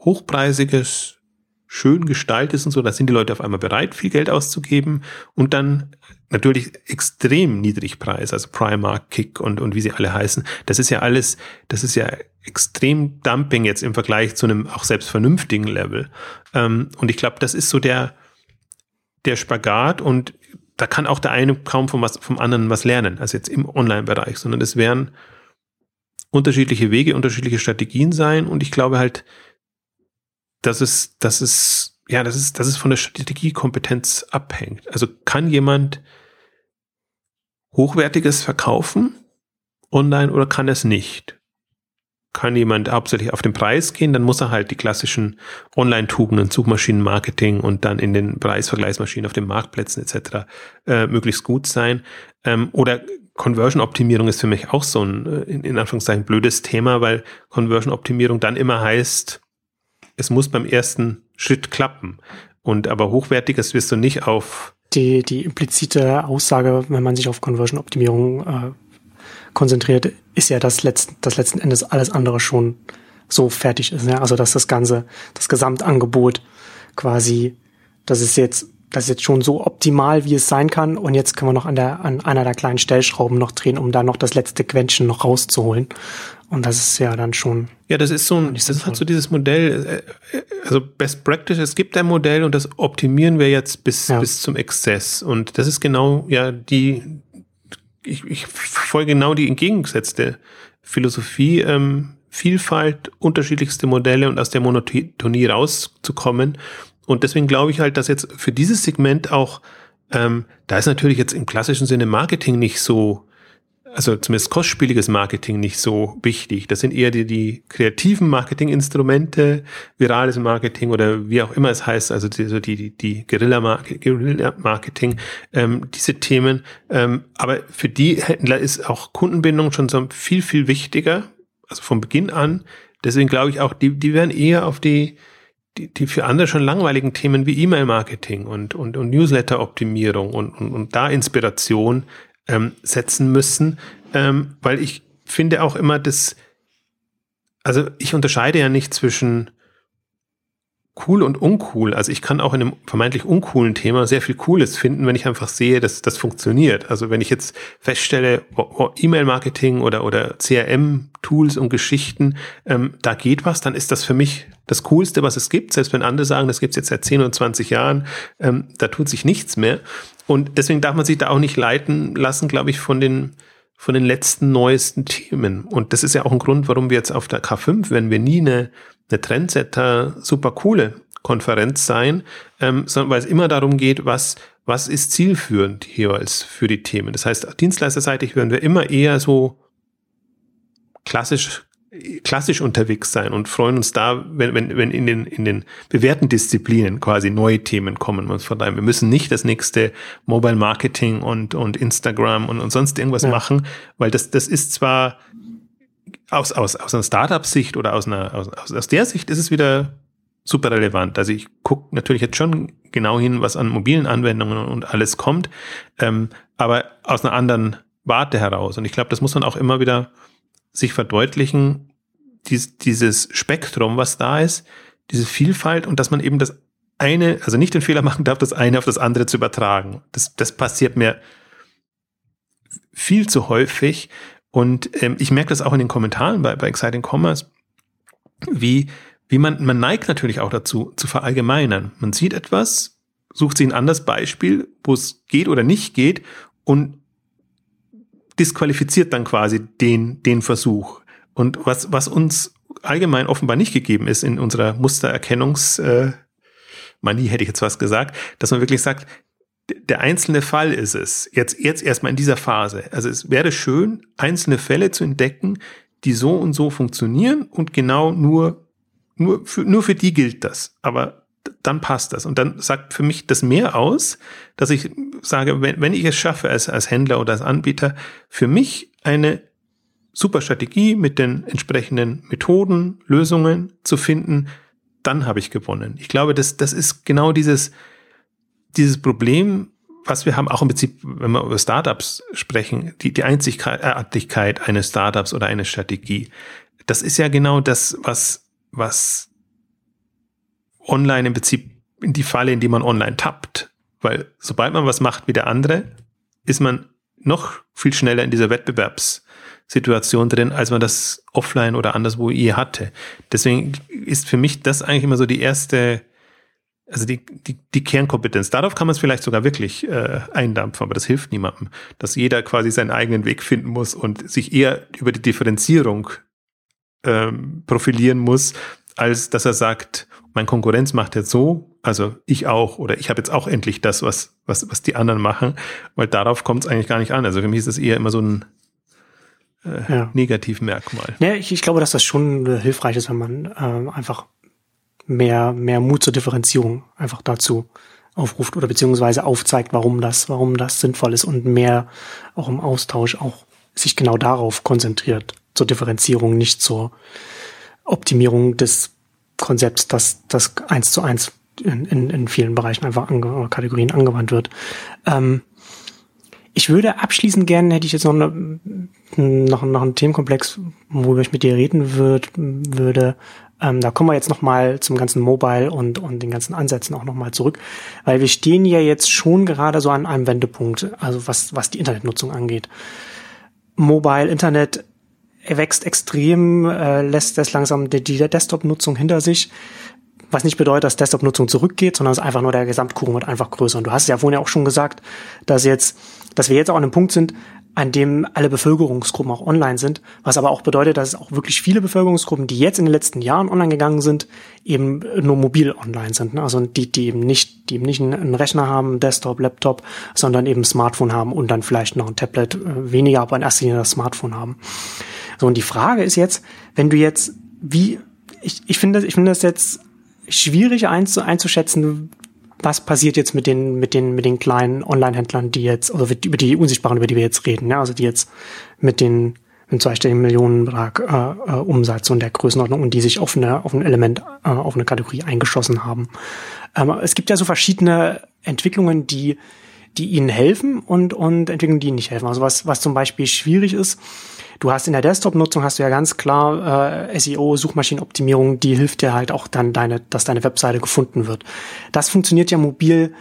hochpreisiges, schön gestaltet ist und so, da sind die Leute auf einmal bereit, viel Geld auszugeben und dann natürlich extrem niedrig Preis, also Primark, Kick und, und wie sie alle heißen. Das ist ja alles, das ist ja extrem Dumping jetzt im Vergleich zu einem auch selbst vernünftigen Level. Ähm, und ich glaube, das ist so der, der Spagat und da kann auch der eine kaum vom, was, vom anderen was lernen, also jetzt im Online-Bereich, sondern es werden unterschiedliche Wege, unterschiedliche Strategien sein und ich glaube halt, dass es, dass es, ja, das ist, dass es von der Strategiekompetenz abhängt. Also kann jemand Hochwertiges verkaufen online oder kann es nicht? Kann jemand hauptsächlich auf den Preis gehen, dann muss er halt die klassischen Online-Tugenden, Suchmaschinenmarketing und dann in den Preisvergleichsmaschinen auf den Marktplätzen etc. Äh, möglichst gut sein. Ähm, oder Conversion-Optimierung ist für mich auch so ein, äh, in, in Anführungszeichen, blödes Thema, weil Conversion-Optimierung dann immer heißt, es muss beim ersten Schritt klappen. Und aber hochwertiges wirst du nicht auf die, die implizite Aussage, wenn man sich auf Conversion-Optimierung äh, konzentriert, ist ja, dass, letzt, dass letzten Endes alles andere schon so fertig ist. Ja? Also dass das Ganze, das Gesamtangebot quasi, das ist jetzt, das ist jetzt schon so optimal, wie es sein kann. Und jetzt können wir noch an der, an einer der kleinen Stellschrauben noch drehen, um da noch das letzte Quäntchen noch rauszuholen. Und das ist ja dann schon. Ja, das ist so ein, das ist halt so dieses Modell, äh, also Best Practice, es gibt ein Modell und das optimieren wir jetzt bis, ja. bis zum Exzess. Und das ist genau, ja, die, ich, ich folge genau die entgegengesetzte Philosophie, ähm, Vielfalt, unterschiedlichste Modelle und aus der Monotonie rauszukommen. Und deswegen glaube ich halt, dass jetzt für dieses Segment auch, ähm, da ist natürlich jetzt im klassischen Sinne Marketing nicht so also zumindest kostspieliges Marketing nicht so wichtig. Das sind eher die, die kreativen Marketinginstrumente, virales Marketing oder wie auch immer es heißt, also die, die, die, die Guerilla-Marketing, ähm, diese Themen. Ähm, aber für die Händler ist auch Kundenbindung schon so viel, viel wichtiger, also von Beginn an. Deswegen glaube ich auch, die, die werden eher auf die, die, die für andere schon langweiligen Themen wie E-Mail-Marketing und, und, und Newsletter-Optimierung und, und, und da Inspiration ähm, setzen müssen, ähm, weil ich finde auch immer, dass, also ich unterscheide ja nicht zwischen cool und uncool. Also ich kann auch in einem vermeintlich uncoolen Thema sehr viel Cooles finden, wenn ich einfach sehe, dass das funktioniert. Also wenn ich jetzt feststelle, oh, oh, E-Mail-Marketing oder, oder CRM-Tools und Geschichten, ähm, da geht was, dann ist das für mich das Coolste, was es gibt. Selbst wenn andere sagen, das gibt es jetzt seit 10 oder 20 Jahren, ähm, da tut sich nichts mehr. Und deswegen darf man sich da auch nicht leiten lassen, glaube ich, von den von den letzten neuesten Themen. Und das ist ja auch ein Grund, warum wir jetzt auf der K5, wenn wir nie eine eine Trendsetter super coole Konferenz sein, ähm, sondern weil es immer darum geht, was, was ist zielführend jeweils für die Themen. Das heißt, dienstleisterseitig werden wir immer eher so klassisch klassisch unterwegs sein und freuen uns da, wenn, wenn, wenn in den, in den bewährten Disziplinen quasi neue Themen kommen. Und von daher, wir müssen nicht das nächste Mobile Marketing und, und Instagram und, und sonst irgendwas ja. machen, weil das, das ist zwar aus, aus, aus einer Startup-Sicht oder aus, einer, aus, aus der Sicht ist es wieder super relevant. Also ich gucke natürlich jetzt schon genau hin, was an mobilen Anwendungen und alles kommt, ähm, aber aus einer anderen Warte heraus. Und ich glaube, das muss man auch immer wieder sich verdeutlichen, dies, dieses Spektrum, was da ist, diese Vielfalt und dass man eben das eine, also nicht den Fehler machen darf, das eine auf das andere zu übertragen. Das, das passiert mir viel zu häufig, und ähm, ich merke das auch in den Kommentaren bei, bei Exciting Commerce, wie, wie man, man neigt natürlich auch dazu, zu verallgemeinern. Man sieht etwas, sucht sich ein anderes Beispiel, wo es geht oder nicht geht und disqualifiziert dann quasi den, den Versuch. Und was, was uns allgemein offenbar nicht gegeben ist in unserer Mustererkennungs, äh, Manie hätte ich jetzt was gesagt, dass man wirklich sagt, der einzelne Fall ist es, jetzt, jetzt erstmal in dieser Phase. Also es wäre schön, einzelne Fälle zu entdecken, die so und so funktionieren und genau nur, nur für, nur für die gilt das. Aber dann passt das. Und dann sagt für mich das mehr aus, dass ich sage, wenn, wenn ich es schaffe als, als Händler oder als Anbieter, für mich eine super Strategie mit den entsprechenden Methoden, Lösungen zu finden, dann habe ich gewonnen. Ich glaube, das, das ist genau dieses, dieses Problem, was wir haben, auch im Prinzip, wenn wir über Startups sprechen, die, die Einzigartigkeit eines Startups oder einer Strategie, das ist ja genau das, was, was online im Prinzip in die Falle, in die man online tappt. Weil sobald man was macht wie der andere, ist man noch viel schneller in dieser Wettbewerbssituation drin, als man das offline oder anderswo je hatte. Deswegen ist für mich das eigentlich immer so die erste, also die, die, die Kernkompetenz. Darauf kann man es vielleicht sogar wirklich äh, eindampfen, aber das hilft niemandem, dass jeder quasi seinen eigenen Weg finden muss und sich eher über die Differenzierung ähm, profilieren muss, als dass er sagt, mein Konkurrenz macht jetzt so, also ich auch, oder ich habe jetzt auch endlich das, was, was, was die anderen machen, weil darauf kommt es eigentlich gar nicht an. Also für mich ist das eher immer so ein äh, ja. Negativmerkmal. Ja, ich, ich glaube, dass das schon äh, hilfreich ist, wenn man äh, einfach mehr, mehr Mut zur Differenzierung einfach dazu aufruft oder beziehungsweise aufzeigt, warum das, warum das sinnvoll ist und mehr auch im Austausch auch sich genau darauf konzentriert, zur Differenzierung, nicht zur Optimierung des Konzepts, das, das eins zu eins in, in, in vielen Bereichen einfach ange Kategorien angewandt wird. Ähm, ich würde abschließend gerne, hätte ich jetzt noch, eine, noch, noch einen Themenkomplex, worüber ich mit dir reden würd, würde. Ähm, da kommen wir jetzt noch mal zum ganzen Mobile und, und den ganzen Ansätzen auch noch mal zurück, weil wir stehen ja jetzt schon gerade so an einem Wendepunkt, also was, was die Internetnutzung angeht. Mobile, Internet wächst extrem, äh, lässt das langsam die, die Desktop-Nutzung hinter sich. Was nicht bedeutet, dass Desktop-Nutzung zurückgeht, sondern es einfach nur der Gesamtkuchen wird einfach größer. Und du hast ja vorhin ja auch schon gesagt, dass jetzt, dass wir jetzt auch an einem Punkt sind, an dem alle Bevölkerungsgruppen auch online sind, was aber auch bedeutet, dass es auch wirklich viele Bevölkerungsgruppen, die jetzt in den letzten Jahren online gegangen sind, eben nur mobil online sind. Ne? Also die, die eben nicht, die eben nicht einen Rechner haben, Desktop, Laptop, sondern eben Smartphone haben und dann vielleicht noch ein Tablet, äh, weniger, aber in erster Linie das Smartphone haben. So, und die Frage ist jetzt, wenn du jetzt, wie, ich, ich finde ich finde das jetzt schwierig einzu, einzuschätzen, was passiert jetzt mit den, mit den, mit den kleinen Online-Händlern, die jetzt, oder über die Unsichtbaren, über die wir jetzt reden, ja, also die jetzt mit den, mit zweistelligen Millionenbetrag äh, äh, Umsatz und der Größenordnung und die sich auf eine, auf ein Element, äh, auf eine Kategorie eingeschossen haben. Ähm, es gibt ja so verschiedene Entwicklungen, die, die ihnen helfen und, und Entwicklungen, die ihnen nicht helfen. Also was, was zum Beispiel schwierig ist, Du hast in der Desktop-Nutzung hast du ja ganz klar äh, SEO, Suchmaschinenoptimierung, die hilft dir halt auch dann deine, dass deine Webseite gefunden wird. Das funktioniert ja mobil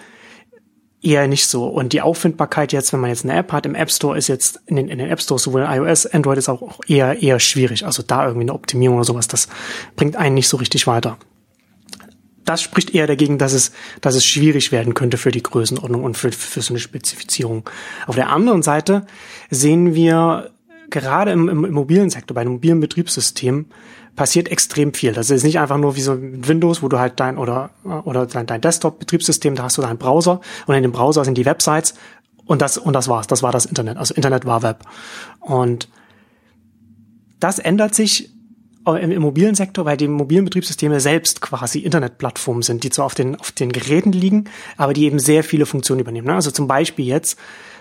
eher nicht so. Und die Auffindbarkeit jetzt, wenn man jetzt eine App hat, im App Store ist jetzt in den, in den App Stores sowohl iOS, Android ist auch eher, eher schwierig. Also da irgendwie eine Optimierung oder sowas, das bringt einen nicht so richtig weiter. Das spricht eher dagegen, dass es, dass es schwierig werden könnte für die Größenordnung und für, für so eine Spezifizierung. Auf der anderen Seite sehen wir gerade im, im Immobiliensektor, bei einem mobilen Betriebssystem, passiert extrem viel. Das ist nicht einfach nur wie so Windows, wo du halt dein oder oder dein, dein Desktop-Betriebssystem, da hast du deinen Browser und in dem Browser sind die Websites und das und das war's. Das war das Internet. Also Internet war Web und das ändert sich im Immobiliensektor, weil die mobilen Betriebssysteme selbst quasi Internetplattformen sind, die zwar auf den auf den Geräten liegen, aber die eben sehr viele Funktionen übernehmen. Also zum Beispiel jetzt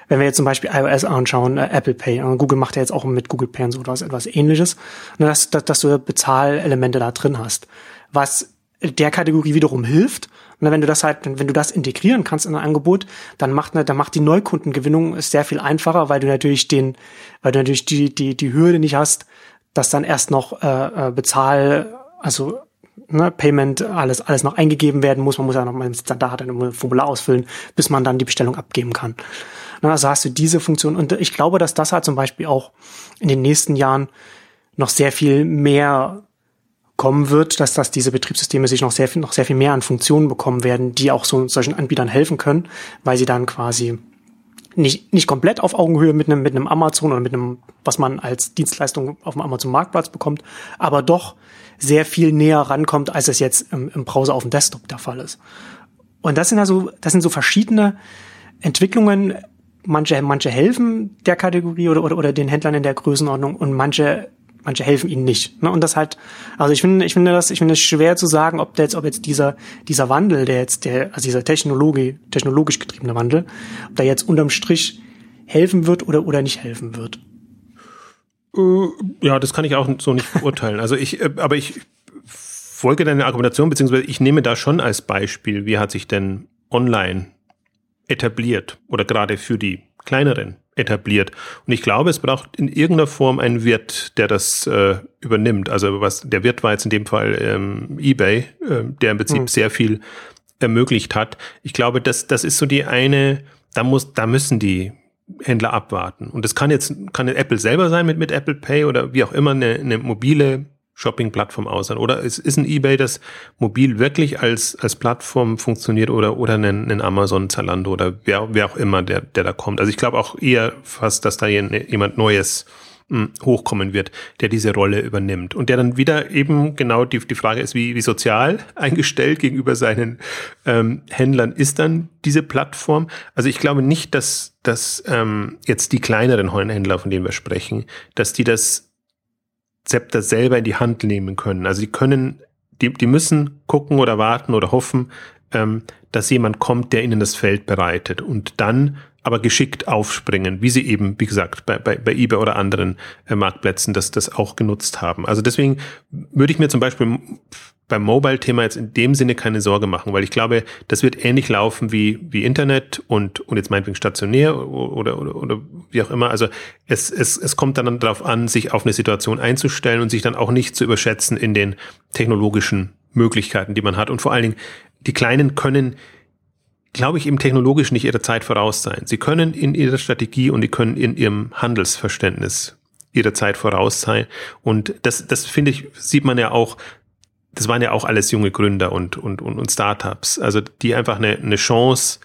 wenn wir jetzt zum Beispiel iOS anschauen, äh, Apple Pay, äh, Google macht ja jetzt auch mit Google Pay und so etwas, etwas ähnliches, ne, dass, dass, dass du Bezahlelemente da drin hast. Was der Kategorie wiederum hilft, und ne, wenn du das halt, wenn du das integrieren kannst in ein Angebot, dann macht, ne, dann macht die Neukundengewinnung sehr viel einfacher, weil du natürlich den, weil du natürlich die, die, die Hürde nicht hast, dass dann erst noch äh, äh Bezahl, also ne, Payment, alles, alles noch eingegeben werden muss. Man muss ja noch mal ein Standard ein Formular ausfüllen, bis man dann die Bestellung abgeben kann. Also hast du diese Funktion. Und ich glaube, dass das halt zum Beispiel auch in den nächsten Jahren noch sehr viel mehr kommen wird, dass dass diese Betriebssysteme sich noch sehr viel, noch sehr viel mehr an Funktionen bekommen werden, die auch so solchen Anbietern helfen können, weil sie dann quasi nicht, nicht komplett auf Augenhöhe mit einem, mit einem Amazon oder mit einem, was man als Dienstleistung auf dem Amazon Marktplatz bekommt, aber doch sehr viel näher rankommt, als es jetzt im, im Browser auf dem Desktop der Fall ist. Und das sind also, das sind so verschiedene Entwicklungen, manche, manche helfen der Kategorie oder, oder, oder den Händlern in der Größenordnung und manche, manche helfen ihnen nicht. Ne? Und das halt, also ich finde, ich finde das, ich finde es schwer zu sagen, ob jetzt, ob jetzt dieser, dieser Wandel, der jetzt, der, also dieser Technologie, technologisch getriebene Wandel, ob der jetzt unterm Strich helfen wird oder, oder nicht helfen wird. Äh, ja, das kann ich auch so nicht beurteilen. Also ich, äh, aber ich folge deiner Argumentation, beziehungsweise ich nehme da schon als Beispiel, wie hat sich denn online etabliert oder gerade für die kleineren etabliert. Und ich glaube, es braucht in irgendeiner Form einen Wirt, der das äh, übernimmt. Also was der Wirt war jetzt in dem Fall ähm, eBay, äh, der im Prinzip hm. sehr viel ermöglicht hat. Ich glaube, das, das ist so die eine, da muss, da müssen die Händler abwarten. Und das kann jetzt, kann Apple selber sein mit, mit Apple Pay oder wie auch immer eine, eine mobile Shopping-Plattform aus. Oder es ist ein eBay, das mobil wirklich als, als Plattform funktioniert oder, oder ein, ein Amazon, Zalando oder wer, wer auch immer, der, der da kommt. Also ich glaube auch eher fast, dass da jemand Neues hm, hochkommen wird, der diese Rolle übernimmt. Und der dann wieder eben genau die, die Frage ist, wie, wie sozial *laughs* eingestellt gegenüber seinen ähm, Händlern ist dann diese Plattform. Also ich glaube nicht, dass, dass ähm, jetzt die kleineren Händler, von denen wir sprechen, dass die das Zepter selber in die Hand nehmen können. Also die können, die, die müssen gucken oder warten oder hoffen, ähm, dass jemand kommt, der ihnen das Feld bereitet und dann aber geschickt aufspringen, wie sie eben, wie gesagt, bei, bei, bei eBay oder anderen äh, Marktplätzen das, das auch genutzt haben. Also deswegen würde ich mir zum Beispiel beim Mobile-Thema jetzt in dem Sinne keine Sorge machen, weil ich glaube, das wird ähnlich laufen wie, wie Internet und, und jetzt meinetwegen stationär oder, oder, oder wie auch immer. Also es, es, es kommt dann darauf an, sich auf eine Situation einzustellen und sich dann auch nicht zu überschätzen in den technologischen Möglichkeiten, die man hat. Und vor allen Dingen, die Kleinen können, glaube ich, eben technologisch nicht ihrer Zeit voraus sein. Sie können in ihrer Strategie und die können in ihrem Handelsverständnis ihrer Zeit voraus sein. Und das, das finde ich, sieht man ja auch das waren ja auch alles junge Gründer und, und, und, und Startups, also die einfach eine, eine Chance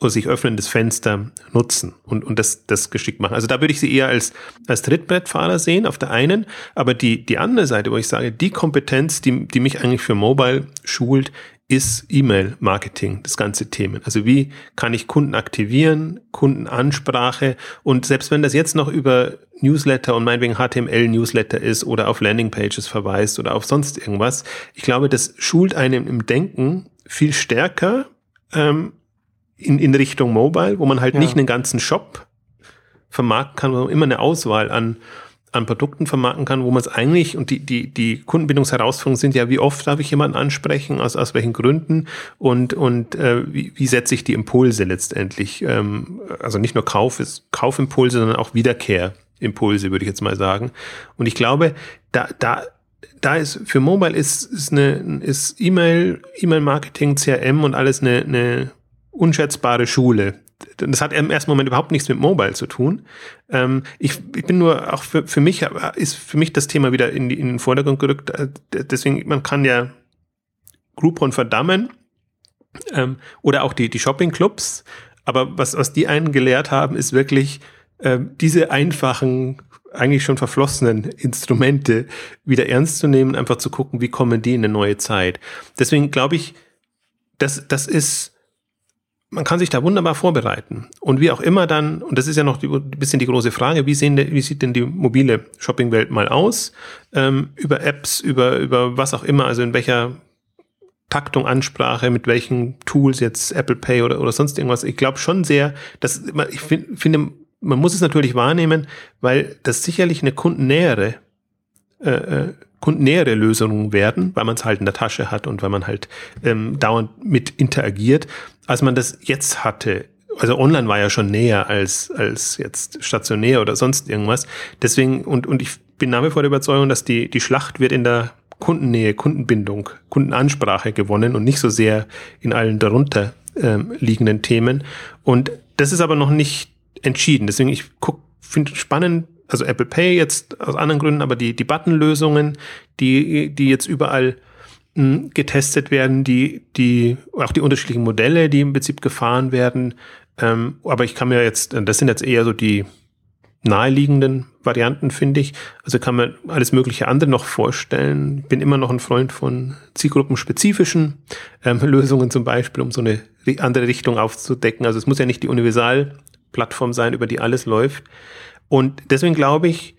oder sich öffnendes Fenster nutzen und, und das, das geschickt machen. Also da würde ich sie eher als, als Trittbrettfahrer sehen, auf der einen, aber die, die andere Seite, wo ich sage, die Kompetenz, die, die mich eigentlich für Mobile schult, ist E-Mail-Marketing, das ganze Themen. Also wie kann ich Kunden aktivieren, Kundenansprache und selbst wenn das jetzt noch über Newsletter und meinetwegen HTML-Newsletter ist oder auf Landingpages verweist oder auf sonst irgendwas, ich glaube, das schult einem im Denken viel stärker ähm, in, in Richtung Mobile, wo man halt ja. nicht einen ganzen Shop vermarkten kann, sondern immer eine Auswahl an an Produkten vermarkten kann, wo man es eigentlich, und die, die, die Kundenbindungsherausforderungen sind ja, wie oft darf ich jemanden ansprechen, aus, aus welchen Gründen? Und, und äh, wie, wie setze ich die Impulse letztendlich, ähm, also nicht nur Kauf, ist Kaufimpulse, sondern auch Wiederkehrimpulse, würde ich jetzt mal sagen. Und ich glaube, da, da, da ist für Mobile ist, ist eine ist E-Mail, E-Mail-Marketing, CRM und alles eine, eine unschätzbare Schule, das hat im ersten Moment überhaupt nichts mit Mobile zu tun. Ähm, ich, ich bin nur auch für, für mich ist für mich das Thema wieder in, die, in den Vordergrund gerückt. Äh, deswegen, man kann ja Groupon verdammen ähm, oder auch die, die Shopping-Clubs. Aber was, was die einen gelehrt haben, ist wirklich äh, diese einfachen, eigentlich schon verflossenen Instrumente wieder ernst zu nehmen, einfach zu gucken, wie kommen die in eine neue Zeit. Deswegen glaube ich, das, das ist man kann sich da wunderbar vorbereiten. Und wie auch immer dann, und das ist ja noch ein bisschen die große Frage, wie, sehen, wie sieht denn die mobile Shoppingwelt mal aus? Ähm, über Apps, über, über was auch immer, also in welcher Taktung, Ansprache, mit welchen Tools jetzt Apple Pay oder, oder sonst irgendwas. Ich glaube schon sehr, dass ich find, finde, man muss es natürlich wahrnehmen, weil das sicherlich eine kundennähere äh, äh kundennähere Lösungen werden, weil man es halt in der Tasche hat und weil man halt ähm, dauernd mit interagiert, als man das jetzt hatte. Also online war ja schon näher als, als jetzt stationär oder sonst irgendwas. Deswegen, und, und ich bin nach wie vor der Überzeugung, dass die, die Schlacht wird in der Kundennähe, Kundenbindung, Kundenansprache gewonnen und nicht so sehr in allen darunter ähm, liegenden Themen. Und das ist aber noch nicht entschieden. Deswegen, ich finde spannend, also Apple Pay jetzt aus anderen Gründen, aber die, die Button-Lösungen, die, die jetzt überall hm, getestet werden, die, die, auch die unterschiedlichen Modelle, die im Prinzip gefahren werden. Ähm, aber ich kann mir jetzt, das sind jetzt eher so die naheliegenden Varianten, finde ich. Also kann man alles mögliche andere noch vorstellen. Bin immer noch ein Freund von zielgruppenspezifischen ähm, *laughs* Lösungen zum Beispiel, um so eine andere Richtung aufzudecken. Also es muss ja nicht die Universalplattform sein, über die alles läuft. Und deswegen glaube ich,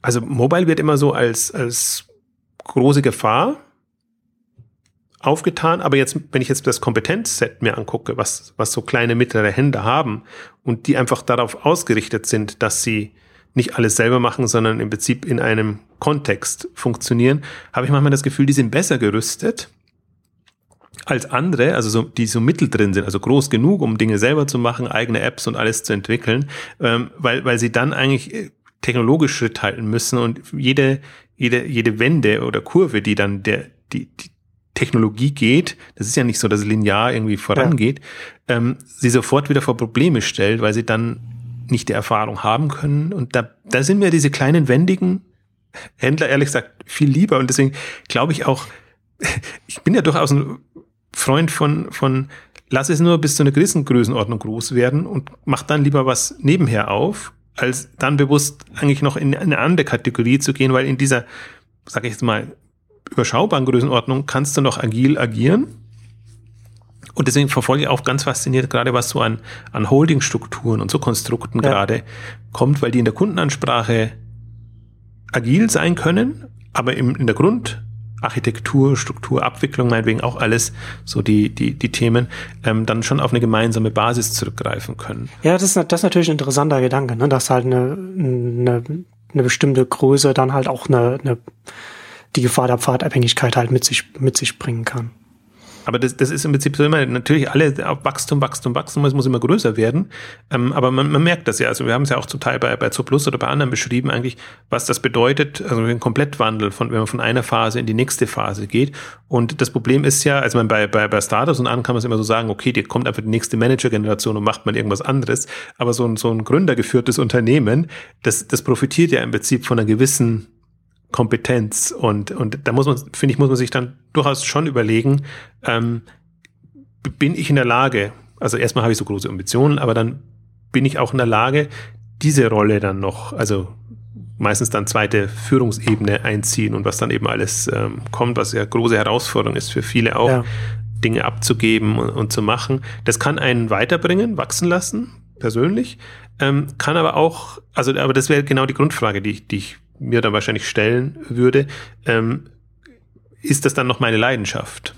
also Mobile wird immer so als, als große Gefahr aufgetan, aber jetzt, wenn ich jetzt das Kompetenzset mir angucke, was, was so kleine mittlere Hände haben und die einfach darauf ausgerichtet sind, dass sie nicht alles selber machen, sondern im Prinzip in einem Kontext funktionieren, habe ich manchmal das Gefühl, die sind besser gerüstet als andere, also so, die so mitteldrin sind, also groß genug, um Dinge selber zu machen, eigene Apps und alles zu entwickeln, ähm, weil, weil sie dann eigentlich äh, technologisch Schritt halten müssen und jede, jede, jede Wende oder Kurve, die dann der, die, die Technologie geht, das ist ja nicht so, dass es linear irgendwie vorangeht, ja. ähm, sie sofort wieder vor Probleme stellt, weil sie dann nicht die Erfahrung haben können. Und da, da sind mir diese kleinen, wendigen Händler ehrlich gesagt viel lieber. Und deswegen glaube ich auch, ich bin ja durchaus ein Freund von, von lass es nur bis zu einer gewissen Größenordnung groß werden und mach dann lieber was nebenher auf, als dann bewusst eigentlich noch in eine andere Kategorie zu gehen, weil in dieser, sage ich jetzt mal, überschaubaren Größenordnung kannst du noch agil agieren. Und deswegen verfolge ich auch ganz fasziniert gerade, was so an, an Holdingstrukturen und so Konstrukten ja. gerade kommt, weil die in der Kundenansprache agil sein können, aber im, in der Grund Architektur, Struktur, Abwicklung, meinetwegen auch alles, so die, die, die Themen, ähm, dann schon auf eine gemeinsame Basis zurückgreifen können. Ja, das ist, das ist natürlich ein interessanter Gedanke, ne? dass halt eine, eine, eine bestimmte Größe dann halt auch eine, eine die Gefahr der Pfadabhängigkeit halt mit sich, mit sich bringen kann. Aber das, das ist im Prinzip so immer, natürlich alle Wachstum, Wachstum, Wachstum, es muss immer größer werden. Ähm, aber man, man merkt das ja, also wir haben es ja auch zum Teil bei, bei Zooplus oder bei anderen beschrieben eigentlich, was das bedeutet, also ein Komplettwandel, von, wenn man von einer Phase in die nächste Phase geht. Und das Problem ist ja, also man bei, bei, bei Startups und an kann man es immer so sagen, okay, die kommt einfach die nächste Manager-Generation und macht man irgendwas anderes. Aber so ein, so ein gründergeführtes Unternehmen, das, das profitiert ja im Prinzip von einer gewissen Kompetenz. Und, und da muss man, finde ich, muss man sich dann durchaus schon überlegen, ähm, bin ich in der Lage, also erstmal habe ich so große Ambitionen, aber dann bin ich auch in der Lage, diese Rolle dann noch, also meistens dann zweite Führungsebene einziehen und was dann eben alles ähm, kommt, was ja große Herausforderung ist für viele auch, ja. Dinge abzugeben und, und, zu machen. Das kann einen weiterbringen, wachsen lassen, persönlich, ähm, kann aber auch, also aber das wäre genau die Grundfrage, die ich, die ich mir dann wahrscheinlich stellen würde, ähm, ist das dann noch meine Leidenschaft?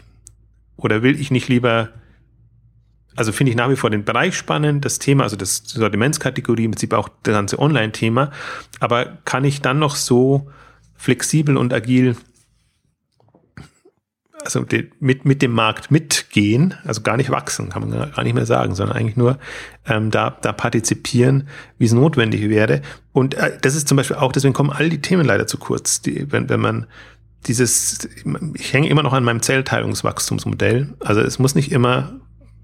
Oder will ich nicht lieber, also finde ich nach wie vor den Bereich spannend, das Thema, also das Sortimentskategorie, im Prinzip auch das ganze Online-Thema, aber kann ich dann noch so flexibel und agil also de, mit, mit dem Markt mitgehen, also gar nicht wachsen, kann man gar nicht mehr sagen, sondern eigentlich nur ähm, da, da partizipieren, wie es notwendig wäre. Und äh, das ist zum Beispiel auch, deswegen kommen all die Themen leider zu kurz, die, wenn, wenn man dieses, ich hänge immer noch an meinem Zellteilungswachstumsmodell. Also es muss nicht immer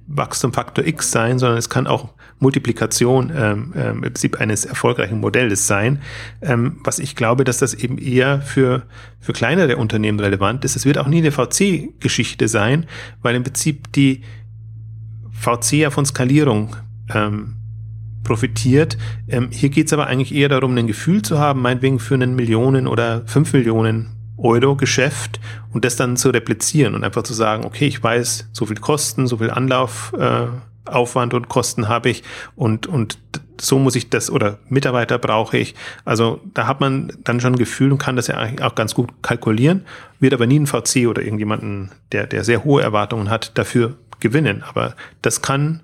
Wachstumfaktor X sein, sondern es kann auch Multiplikation ähm, ähm, im Prinzip eines erfolgreichen Modells sein. Ähm, was ich glaube, dass das eben eher für, für kleinere Unternehmen relevant ist. Es wird auch nie eine VC-Geschichte sein, weil im Prinzip die VC ja von Skalierung ähm, profitiert. Ähm, hier geht es aber eigentlich eher darum, ein Gefühl zu haben, meinetwegen für einen Millionen oder fünf Millionen Euro-Geschäft und das dann zu replizieren und einfach zu sagen, okay, ich weiß, so viel Kosten, so viel Anlaufaufwand äh, und Kosten habe ich und, und so muss ich das oder Mitarbeiter brauche ich. Also da hat man dann schon ein Gefühl und kann das ja auch ganz gut kalkulieren, wird aber nie ein VC oder irgendjemanden, der, der sehr hohe Erwartungen hat, dafür gewinnen. Aber das kann,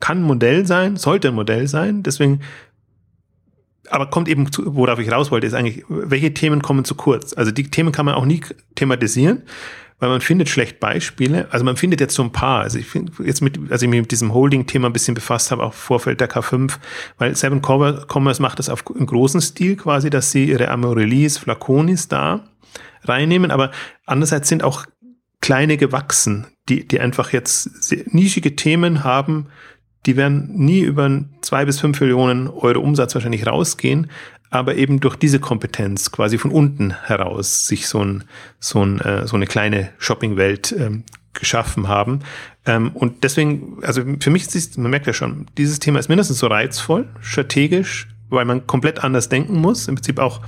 kann ein Modell sein, sollte ein Modell sein. Deswegen aber kommt eben, zu, worauf ich raus wollte, ist eigentlich, welche Themen kommen zu kurz? Also die Themen kann man auch nie thematisieren, weil man findet schlecht Beispiele. Also man findet jetzt so ein paar. Also ich finde jetzt mit, als ich mich mit diesem Holding-Thema ein bisschen befasst habe, auch Vorfeld der K5, weil Seven Commerce macht das auf, im großen Stil quasi, dass sie ihre Amorelis, Flaconis da reinnehmen, aber andererseits sind auch kleine gewachsen, die, die einfach jetzt nischige Themen haben, die werden nie über zwei bis fünf Millionen Euro Umsatz wahrscheinlich rausgehen, aber eben durch diese Kompetenz quasi von unten heraus sich so, ein, so, ein, äh, so eine kleine Shoppingwelt ähm, geschaffen haben. Ähm, und deswegen, also für mich ist, man merkt ja schon, dieses Thema ist mindestens so reizvoll, strategisch, weil man komplett anders denken muss. Im Prinzip auch,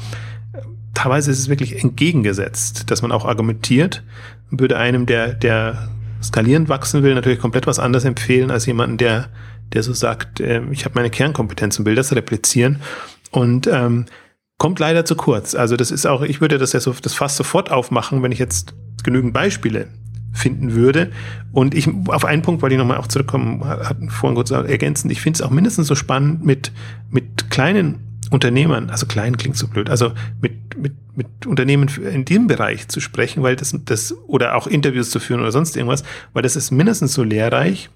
äh, teilweise ist es wirklich entgegengesetzt, dass man auch argumentiert, würde einem, der, der skalierend wachsen will, natürlich komplett was anderes empfehlen als jemanden, der, der so sagt, äh, ich habe meine Kernkompetenz und will das replizieren. Und ähm, kommt leider zu kurz. Also das ist auch, ich würde das ja so, das fast sofort aufmachen, wenn ich jetzt genügend Beispiele finden würde. Und ich, auf einen Punkt wollte ich nochmal auch zurückkommen, hatten vorhin kurz ergänzend, ich finde es auch mindestens so spannend mit, mit kleinen Unternehmern, also klein klingt so blöd, also mit, mit mit Unternehmen in diesem Bereich zu sprechen, weil das, das, oder auch Interviews zu führen oder sonst irgendwas, weil das ist mindestens so lehrreich,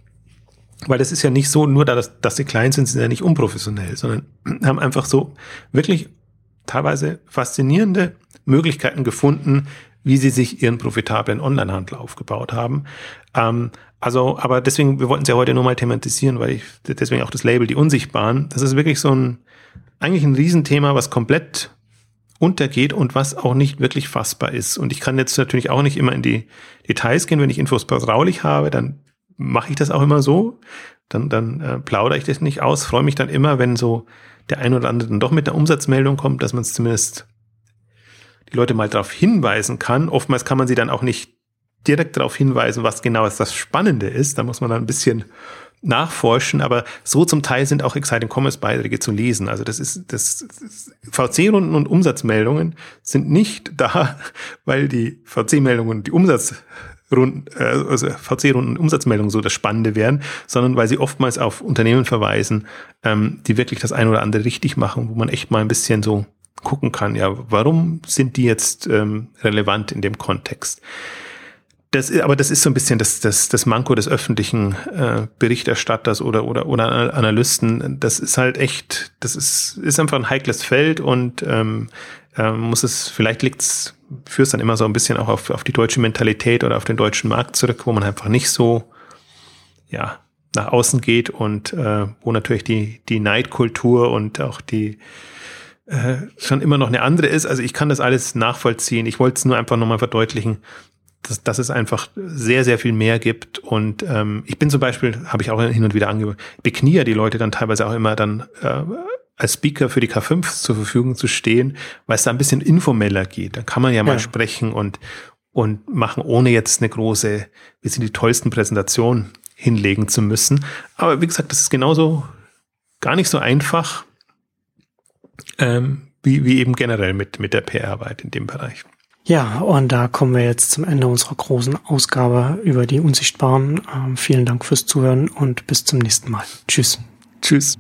weil das ist ja nicht so, nur da, dass, dass sie klein sind, sind ja nicht unprofessionell, sondern *clears throat* haben einfach so wirklich teilweise faszinierende Möglichkeiten gefunden, wie sie sich ihren profitablen Onlinehandel aufgebaut haben. Ähm, also, aber deswegen, wir wollten es ja heute nur mal thematisieren, weil ich deswegen auch das Label die Unsichtbaren. Das ist wirklich so ein, eigentlich ein Riesenthema, was komplett untergeht und was auch nicht wirklich fassbar ist. Und ich kann jetzt natürlich auch nicht immer in die Details gehen, wenn ich Infos vertraulich habe, dann mache ich das auch immer so. Dann, dann äh, plaudere ich das nicht aus, freue mich dann immer, wenn so der ein oder andere dann doch mit einer Umsatzmeldung kommt, dass man es zumindest die Leute mal darauf hinweisen kann. Oftmals kann man sie dann auch nicht direkt darauf hinweisen, was genau das Spannende ist. Da muss man dann ein bisschen nachforschen, aber so zum Teil sind auch Exciting Commerce Beiträge zu lesen. Also das ist, das, VC-Runden und Umsatzmeldungen sind nicht *laughs* da, weil die VC-Meldungen die Umsatzrunden, äh, also VC-Runden und Umsatzmeldungen so das Spannende wären, sondern weil sie oftmals auf Unternehmen verweisen, ähm, die wirklich das ein oder andere richtig machen, wo man echt mal ein bisschen so gucken kann, ja, warum sind die jetzt ähm, relevant in dem Kontext? Das, aber das ist so ein bisschen das, das, das Manko des öffentlichen äh, Berichterstatters oder, oder, oder Analysten. Das ist halt echt, das ist, ist einfach ein heikles Feld und ähm, äh, muss es, vielleicht liegt's, führt dann immer so ein bisschen auch auf, auf die deutsche Mentalität oder auf den deutschen Markt zurück, wo man einfach nicht so, ja, nach außen geht und äh, wo natürlich die, die Neidkultur und auch die äh, schon immer noch eine andere ist. Also ich kann das alles nachvollziehen. Ich wollte es nur einfach nochmal verdeutlichen, dass, dass es einfach sehr, sehr viel mehr gibt. Und ähm, ich bin zum Beispiel, habe ich auch hin und wieder angegeben, beknie ja die Leute dann teilweise auch immer dann äh, als Speaker für die K5 zur Verfügung zu stehen, weil es da ein bisschen informeller geht. Da kann man ja mal ja. sprechen und, und machen, ohne jetzt eine große, wir sind die tollsten Präsentationen hinlegen zu müssen. Aber wie gesagt, das ist genauso gar nicht so einfach, ähm, wie, wie eben generell mit, mit der PR-Arbeit in dem Bereich. Ja, und da kommen wir jetzt zum Ende unserer großen Ausgabe über die Unsichtbaren. Ähm, vielen Dank fürs Zuhören und bis zum nächsten Mal. Tschüss. Tschüss.